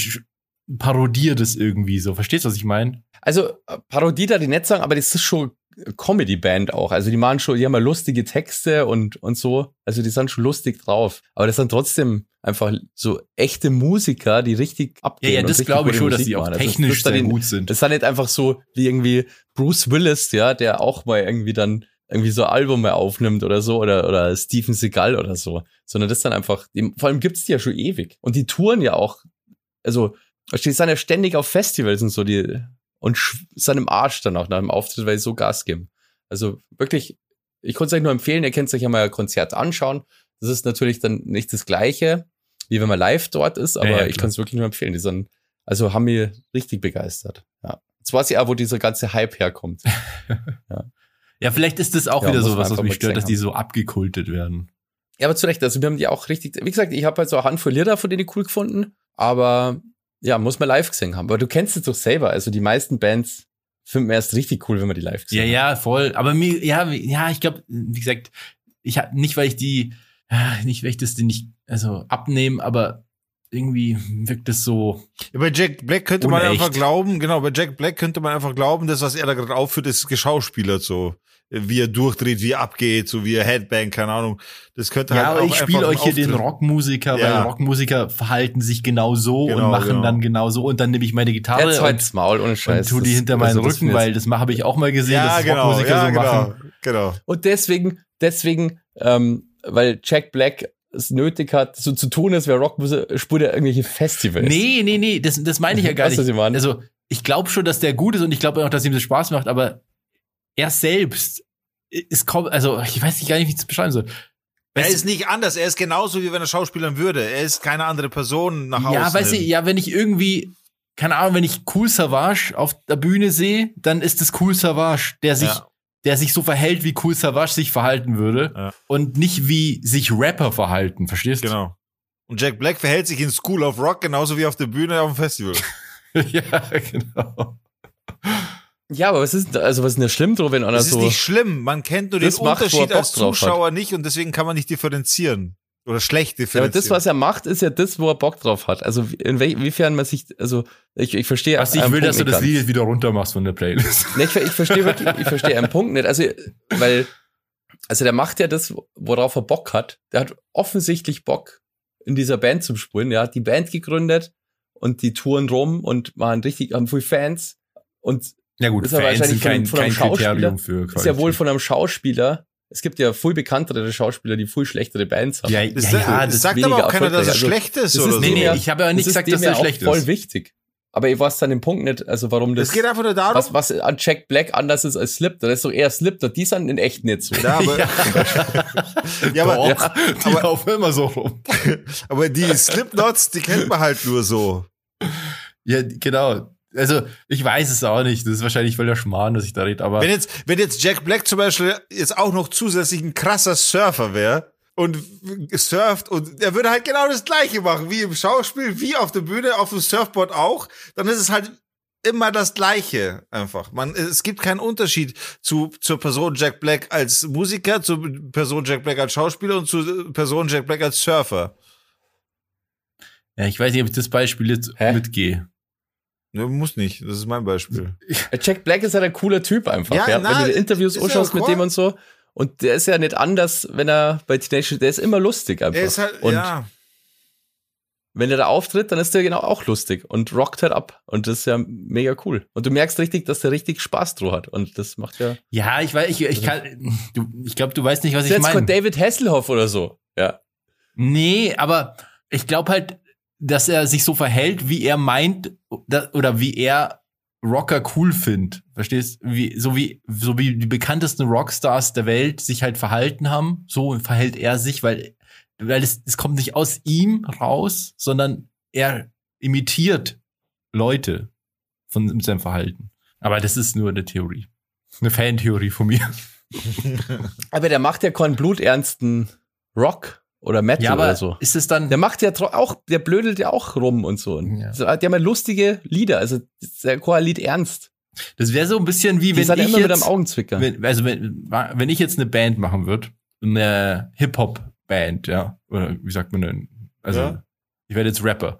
[SPEAKER 1] parodier das irgendwie so. Verstehst du, was ich meine?
[SPEAKER 2] Also, äh, Parodie da die nicht sagen, aber das ist schon Comedy-Band auch. Also, die machen schon, die haben ja lustige Texte und, und so. Also, die sind schon lustig drauf. Aber das sind trotzdem einfach so echte Musiker, die richtig
[SPEAKER 1] Ja,
[SPEAKER 2] abgehen.
[SPEAKER 1] ja,
[SPEAKER 2] und
[SPEAKER 1] das glaube ich schon, dass
[SPEAKER 2] Musik
[SPEAKER 1] die auch
[SPEAKER 2] machen. Also, das
[SPEAKER 1] technisch
[SPEAKER 2] dann
[SPEAKER 1] sehr
[SPEAKER 2] den-
[SPEAKER 1] gut sind.
[SPEAKER 2] Das ist nicht einfach so wie irgendwie Bruce Willis, ja, der auch mal irgendwie dann irgendwie so Albume aufnimmt oder so oder, oder Steven Seagal oder so, sondern das dann einfach, vor allem gibt's die ja schon ewig und die touren ja auch, also die sind ja ständig auf Festivals und so, die und im Arsch dann auch nach dem Auftritt, weil sie so Gas geben. Also wirklich, ich konnte es euch nur empfehlen, ihr könnt euch ja mal ein Konzert anschauen. Das ist natürlich dann nicht das Gleiche, wie wenn man live dort ist, aber
[SPEAKER 1] Ja, ja,
[SPEAKER 2] ich kann es wirklich nur empfehlen. Die sind, also haben mich richtig begeistert. Ja. Jetzt weiß ich auch, wo dieser ganze Hype herkommt.
[SPEAKER 1] Ja, vielleicht ist das auch
[SPEAKER 2] Ja,
[SPEAKER 1] wieder so
[SPEAKER 2] man
[SPEAKER 1] was, was mich stört, dass
[SPEAKER 2] gesehen
[SPEAKER 1] die so abgekultet werden.
[SPEAKER 2] Ja, aber zu Recht, also wir haben die auch richtig, wie gesagt, ich habe halt so eine Handvoll Lieder von denen cool gefunden, aber ja, muss man live gesehen haben. Aber du kennst es doch selber, also die meisten Bands finden erst richtig cool, wenn man die live
[SPEAKER 1] Ja,
[SPEAKER 2] gesehen
[SPEAKER 1] ja, voll. Aber mir, ja, ja, ich glaube, wie gesagt, ich hab nicht, weil ich die, ja, nicht, weil ich das nicht, also abnehmen, aber irgendwie wirkt es so.
[SPEAKER 3] Ja, bei Jack Black könnte man
[SPEAKER 1] Unecht.
[SPEAKER 3] einfach glauben, genau, bei Jack Black könnte man einfach glauben, das, was er da gerade aufführt, ist geschauspielert so. Wie er durchdreht, wie er abgeht, so wie er Headbang, keine Ahnung. Das könnte
[SPEAKER 1] Ja,
[SPEAKER 3] halt
[SPEAKER 1] aber
[SPEAKER 3] auch
[SPEAKER 1] ich spiele euch hier den Rockmusiker,
[SPEAKER 3] Ja.
[SPEAKER 1] weil Rockmusiker verhalten sich genau so
[SPEAKER 3] Genau,
[SPEAKER 1] und machen
[SPEAKER 3] genau.
[SPEAKER 1] dann genau so und dann nehme ich meine Gitarre
[SPEAKER 2] Jetzt
[SPEAKER 1] und,
[SPEAKER 2] Maul ohne
[SPEAKER 1] und
[SPEAKER 2] Scheiß.
[SPEAKER 1] tu die hinter
[SPEAKER 2] also
[SPEAKER 1] meinen
[SPEAKER 2] das
[SPEAKER 1] Rücken, weil das habe ich auch mal gesehen,
[SPEAKER 3] Ja,
[SPEAKER 1] dass
[SPEAKER 3] genau,
[SPEAKER 1] Rockmusiker
[SPEAKER 3] ja,
[SPEAKER 1] so
[SPEAKER 3] genau,
[SPEAKER 1] machen.
[SPEAKER 3] genau.
[SPEAKER 2] Und deswegen, deswegen, ähm, weil Jack Black es nötig hat, so zu tun, als wäre Rockmusik, spurt er irgendwelche Festivals.
[SPEAKER 1] Nee, nee, nee, das, das meine ich ja gar
[SPEAKER 2] Weißt
[SPEAKER 1] nicht.
[SPEAKER 2] was ich meine?
[SPEAKER 1] Also, ich glaube schon, dass der gut ist und ich glaube auch, dass ihm das Spaß macht, aber er selbst ist kaum, also ich weiß nicht gar nicht, wie ich das beschreiben soll.
[SPEAKER 3] Er ist nicht anders, er ist genauso, wie wenn er schauspielern würde. Er ist keine andere Person nach außen.
[SPEAKER 1] Ja, weißt du, ja, wenn ich irgendwie, keine Ahnung, wenn ich Cool Savage auf der Bühne sehe, dann ist es Cool Savage, der sich,
[SPEAKER 3] Ja.
[SPEAKER 1] der sich so verhält, wie Cool Savage sich verhalten würde
[SPEAKER 3] Ja.
[SPEAKER 1] und nicht wie sich Rapper verhalten, verstehst du?
[SPEAKER 3] Genau. Und Jack Black verhält sich in School of Rock genauso wie auf der Bühne auf dem Festival.
[SPEAKER 1] ja, genau.
[SPEAKER 2] Ja, aber was ist, denn- also was ist denn da schlimm dran, wenn einer
[SPEAKER 3] Das ist
[SPEAKER 2] so,
[SPEAKER 3] nicht schlimm. Man kennt nur den
[SPEAKER 2] macht, er
[SPEAKER 3] Unterschied als. Zuschauer nicht und deswegen kann man nicht differenzieren. Oder schlecht
[SPEAKER 2] ja, aber
[SPEAKER 3] differenzieren.
[SPEAKER 2] das, was er macht, ist ja das, wo er Bock drauf hat. Also inwiefern man sich, also ich, ich verstehe.
[SPEAKER 1] Was ich will,
[SPEAKER 2] Punkt
[SPEAKER 1] dass du das. Lied wieder runter machst von der Playlist.
[SPEAKER 2] Nee, ich, ich verstehe wirklich, ich verstehe einen Punkt nicht. Also, weil Also der macht ja das, worauf er Bock hat. Der hat offensichtlich Bock, in dieser Band zu spielen. Er hat die Band gegründet und die touren rum und machen richtig, haben viele Fans. Und
[SPEAKER 1] Ja gut,
[SPEAKER 2] Ist
[SPEAKER 1] Fans sind
[SPEAKER 2] wahrscheinlich von-
[SPEAKER 1] kein,
[SPEAKER 2] von einem
[SPEAKER 1] kein Kriterium
[SPEAKER 2] Schauspieler.
[SPEAKER 1] für
[SPEAKER 2] ist ja wohl von einem Schauspieler. Es gibt ja viel bekanntere Schauspieler, die viel schlechtere Bands haben.
[SPEAKER 1] Ja,
[SPEAKER 3] Das,
[SPEAKER 1] ja, ja,
[SPEAKER 3] das
[SPEAKER 1] das,
[SPEAKER 3] sagt aber auch keiner, dass er.
[SPEAKER 2] Also,
[SPEAKER 3] schlecht ist
[SPEAKER 2] das ist
[SPEAKER 3] oder
[SPEAKER 1] nee,
[SPEAKER 3] so.
[SPEAKER 1] nee,
[SPEAKER 2] ja-
[SPEAKER 1] ich habe ja nicht
[SPEAKER 2] das
[SPEAKER 1] gesagt, dass er
[SPEAKER 2] ja
[SPEAKER 1] schlecht
[SPEAKER 2] voll
[SPEAKER 1] ist.
[SPEAKER 2] wichtig. Aber ich weiß dann den Punkt nicht, also warum das,
[SPEAKER 3] Es geht einfach nur darum,
[SPEAKER 2] was, was an Jack Black anders ist als Slipknot. Das ist doch eher Slipknot, die sind in echt nicht so.
[SPEAKER 3] ja, aber, ja, aber,
[SPEAKER 1] Doch, die
[SPEAKER 3] aber-
[SPEAKER 1] laufen immer so rum.
[SPEAKER 3] aber die Slipknots, die kennt man halt nur so.
[SPEAKER 1] Ja, genau. Also, ich weiß es auch nicht. Das ist wahrscheinlich voll der Schmarrn, dass ich da rede, aber
[SPEAKER 3] Wenn jetzt, wenn jetzt Jack Black zum Beispiel jetzt auch noch zusätzlich ein krasser Surfer wäre und surft und er würde halt genau das Gleiche machen, wie im Schauspiel, wie auf der Bühne, auf dem Surfboard auch, dann ist es halt immer das Gleiche einfach. Man, es gibt keinen Unterschied zu, zur Person Jack Black als Musiker, zur Person Jack Black als Schauspieler und zur Person Jack Black als Surfer.
[SPEAKER 1] ja, ich weiß nicht, ob ich das Beispiel jetzt
[SPEAKER 2] Hä?
[SPEAKER 1] mitgehe.
[SPEAKER 3] Ne, muss nicht. Das ist mein Beispiel.
[SPEAKER 2] Jack Black ist halt ein cooler Typ einfach.
[SPEAKER 3] Ja,
[SPEAKER 2] Ja,
[SPEAKER 3] na,
[SPEAKER 2] wenn du die Interviews anschaust mit dem und so. Und der ist ja nicht anders, wenn er bei Teenage, der ist immer lustig einfach.
[SPEAKER 3] Er ist halt,
[SPEAKER 2] und
[SPEAKER 3] ja.
[SPEAKER 2] wenn er da auftritt, dann ist der genau auch lustig und rockt halt ab. Und das ist ja mega cool. Und du merkst richtig, dass der richtig Spaß drauf hat. Und das macht ja.
[SPEAKER 1] Ja, ich weiß, ich, ich kann, du, ich glaube, du weißt nicht, was ich
[SPEAKER 2] jetzt
[SPEAKER 1] meine.
[SPEAKER 2] von David Hasselhoff oder so. Ja.
[SPEAKER 1] Nee, aber ich glaube halt, dass er sich so verhält, wie er meint, oder wie er Rocker cool findet. Verstehst? Wie, so wie, so wie die bekanntesten Rockstars der Welt sich halt verhalten haben, so verhält er sich, weil, weil es, es kommt nicht aus ihm raus, sondern er imitiert Leute von seinem Verhalten. Aber das ist nur eine Theorie. Eine Fantheorie von mir.
[SPEAKER 2] Aber der macht ja keinen bluternsten Rock oder Metal
[SPEAKER 1] Ja, aber
[SPEAKER 2] oder so.
[SPEAKER 1] ist es dann,
[SPEAKER 2] Der macht ja auch, der blödelt ja auch rum und so. Und
[SPEAKER 1] Ja.
[SPEAKER 2] so, Die haben ja lustige Lieder. Also, ja kein Lied ernst.
[SPEAKER 1] das wäre so ein bisschen wie wenn
[SPEAKER 2] sind
[SPEAKER 1] ich
[SPEAKER 2] immer mit
[SPEAKER 1] jetzt,
[SPEAKER 2] einem Augenzwicker.
[SPEAKER 1] wenn, also wenn, wenn ich jetzt eine Band machen würde, eine Hip-Hop-Band, ja, oder wie sagt man denn? Also,
[SPEAKER 3] Ja.
[SPEAKER 1] ich werde jetzt Rapper.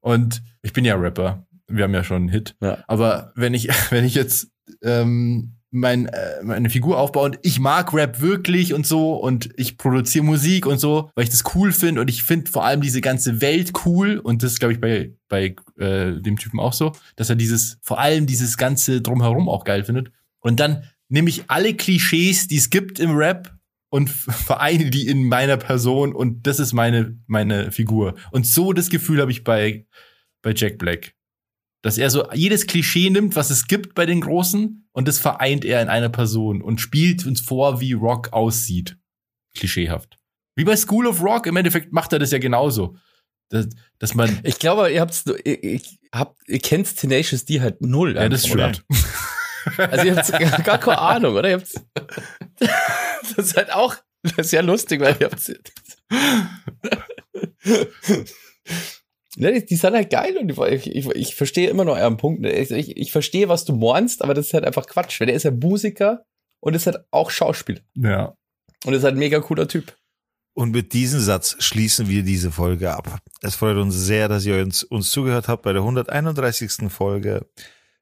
[SPEAKER 1] Und ich bin ja Rapper. Wir haben ja schon einen Hit.
[SPEAKER 2] Ja.
[SPEAKER 1] Aber wenn ich, wenn ich jetzt ähm, mein, äh, meine Figur aufbaue und ich mag Rap wirklich und so und ich produziere Musik und so, weil ich das cool finde und ich finde vor allem diese ganze Welt cool und das glaube ich bei, bei äh, dem Typen auch so, dass er dieses, vor allem dieses ganze Drumherum auch geil findet. Und dann nehme ich alle Klischees, die es gibt im Rap und vereine die in meiner Person und das ist meine, meine Figur. Und so das Gefühl habe ich bei, bei Jack Black. Dass er so jedes Klischee nimmt, was es gibt bei den Großen und das vereint er in einer Person und spielt uns vor, wie Rock aussieht. Klischeehaft. Wie bei School of Rock, im Endeffekt macht er das ja genauso. Dass, dass man,
[SPEAKER 2] Ich glaube, ihr habt's, ihr, ihr, habt, ihr kennt Tenacious D halt null.
[SPEAKER 1] ja, das stimmt.
[SPEAKER 2] Also ihr habt gar keine Ahnung, oder? Ihr habt's, das ist halt auch, das ist ja lustig, weil ihr habt's, Ne, die, die sind halt geil und ich, ich, ich verstehe immer noch euren Punkt. ne? Ich, ich, ich verstehe, was du meinst, aber das ist halt einfach Quatsch. Weil der ist ja Musiker und ist halt auch Schauspieler.
[SPEAKER 1] Ja.
[SPEAKER 2] Und ist halt ein mega cooler Typ.
[SPEAKER 3] Und mit diesem Satz schließen wir diese Folge ab. Es freut uns sehr, dass ihr uns, uns zugehört habt bei der 131. Folge.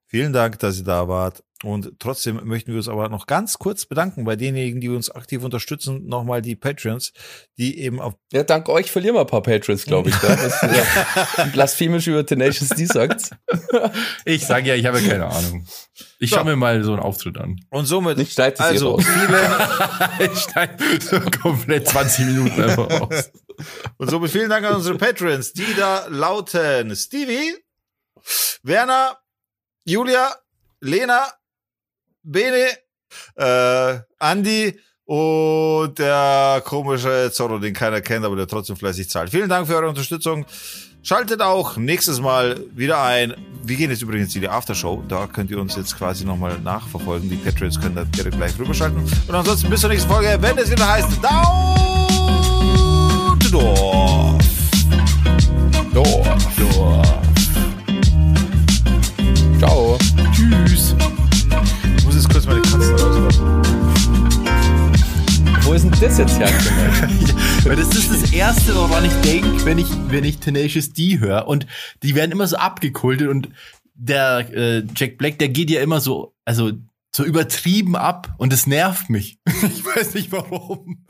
[SPEAKER 3] Vielen Dank, dass ihr da wart. Und trotzdem möchten wir uns aber noch ganz kurz bedanken bei denjenigen, die uns aktiv unterstützen. Nochmal die Patreons, die eben auf
[SPEAKER 2] Ja, dank euch verlieren wir ein paar Patrons, glaube ich. Da, was ja blasphemisch über Tenacious D sagt.
[SPEAKER 1] Ich sage ja, ich habe ja keine Ahnung. Ich
[SPEAKER 3] So.
[SPEAKER 1] schaue mir mal so einen Auftritt an.
[SPEAKER 3] und somit
[SPEAKER 2] Ich schneide das
[SPEAKER 3] also vielen
[SPEAKER 1] ich schneide so komplett 20 Minuten einfach aus.
[SPEAKER 3] und somit vielen Dank an unsere Patrons, die da lauten Stevie, Werner, Julia, Lena, Bene, äh, Andi und der komische Zorro, den keiner kennt, aber der trotzdem fleißig zahlt. Vielen Dank für eure Unterstützung. Schaltet auch nächstes Mal wieder ein. Wir gehen jetzt übrigens in die Aftershow. Da könnt ihr uns jetzt quasi nochmal nachverfolgen. Die Patriots können da direkt gleich rüberschalten. Und ansonsten bis zur nächsten Folge, wenn es wieder heißt Down to Dorf.
[SPEAKER 2] Dorf. Ciao.
[SPEAKER 1] Tschüss.
[SPEAKER 3] Jetzt meine Katzen rauslassen.
[SPEAKER 2] Wo ist denn das jetzt hergekommen?
[SPEAKER 1] Weil das ist das Erste, woran ich denke, wenn ich, wenn ich Tenacious D höre. Und die werden immer so abgekultet und der äh, Jack Black, der geht ja immer so, also so übertrieben ab und es nervt mich. Ich weiß nicht warum.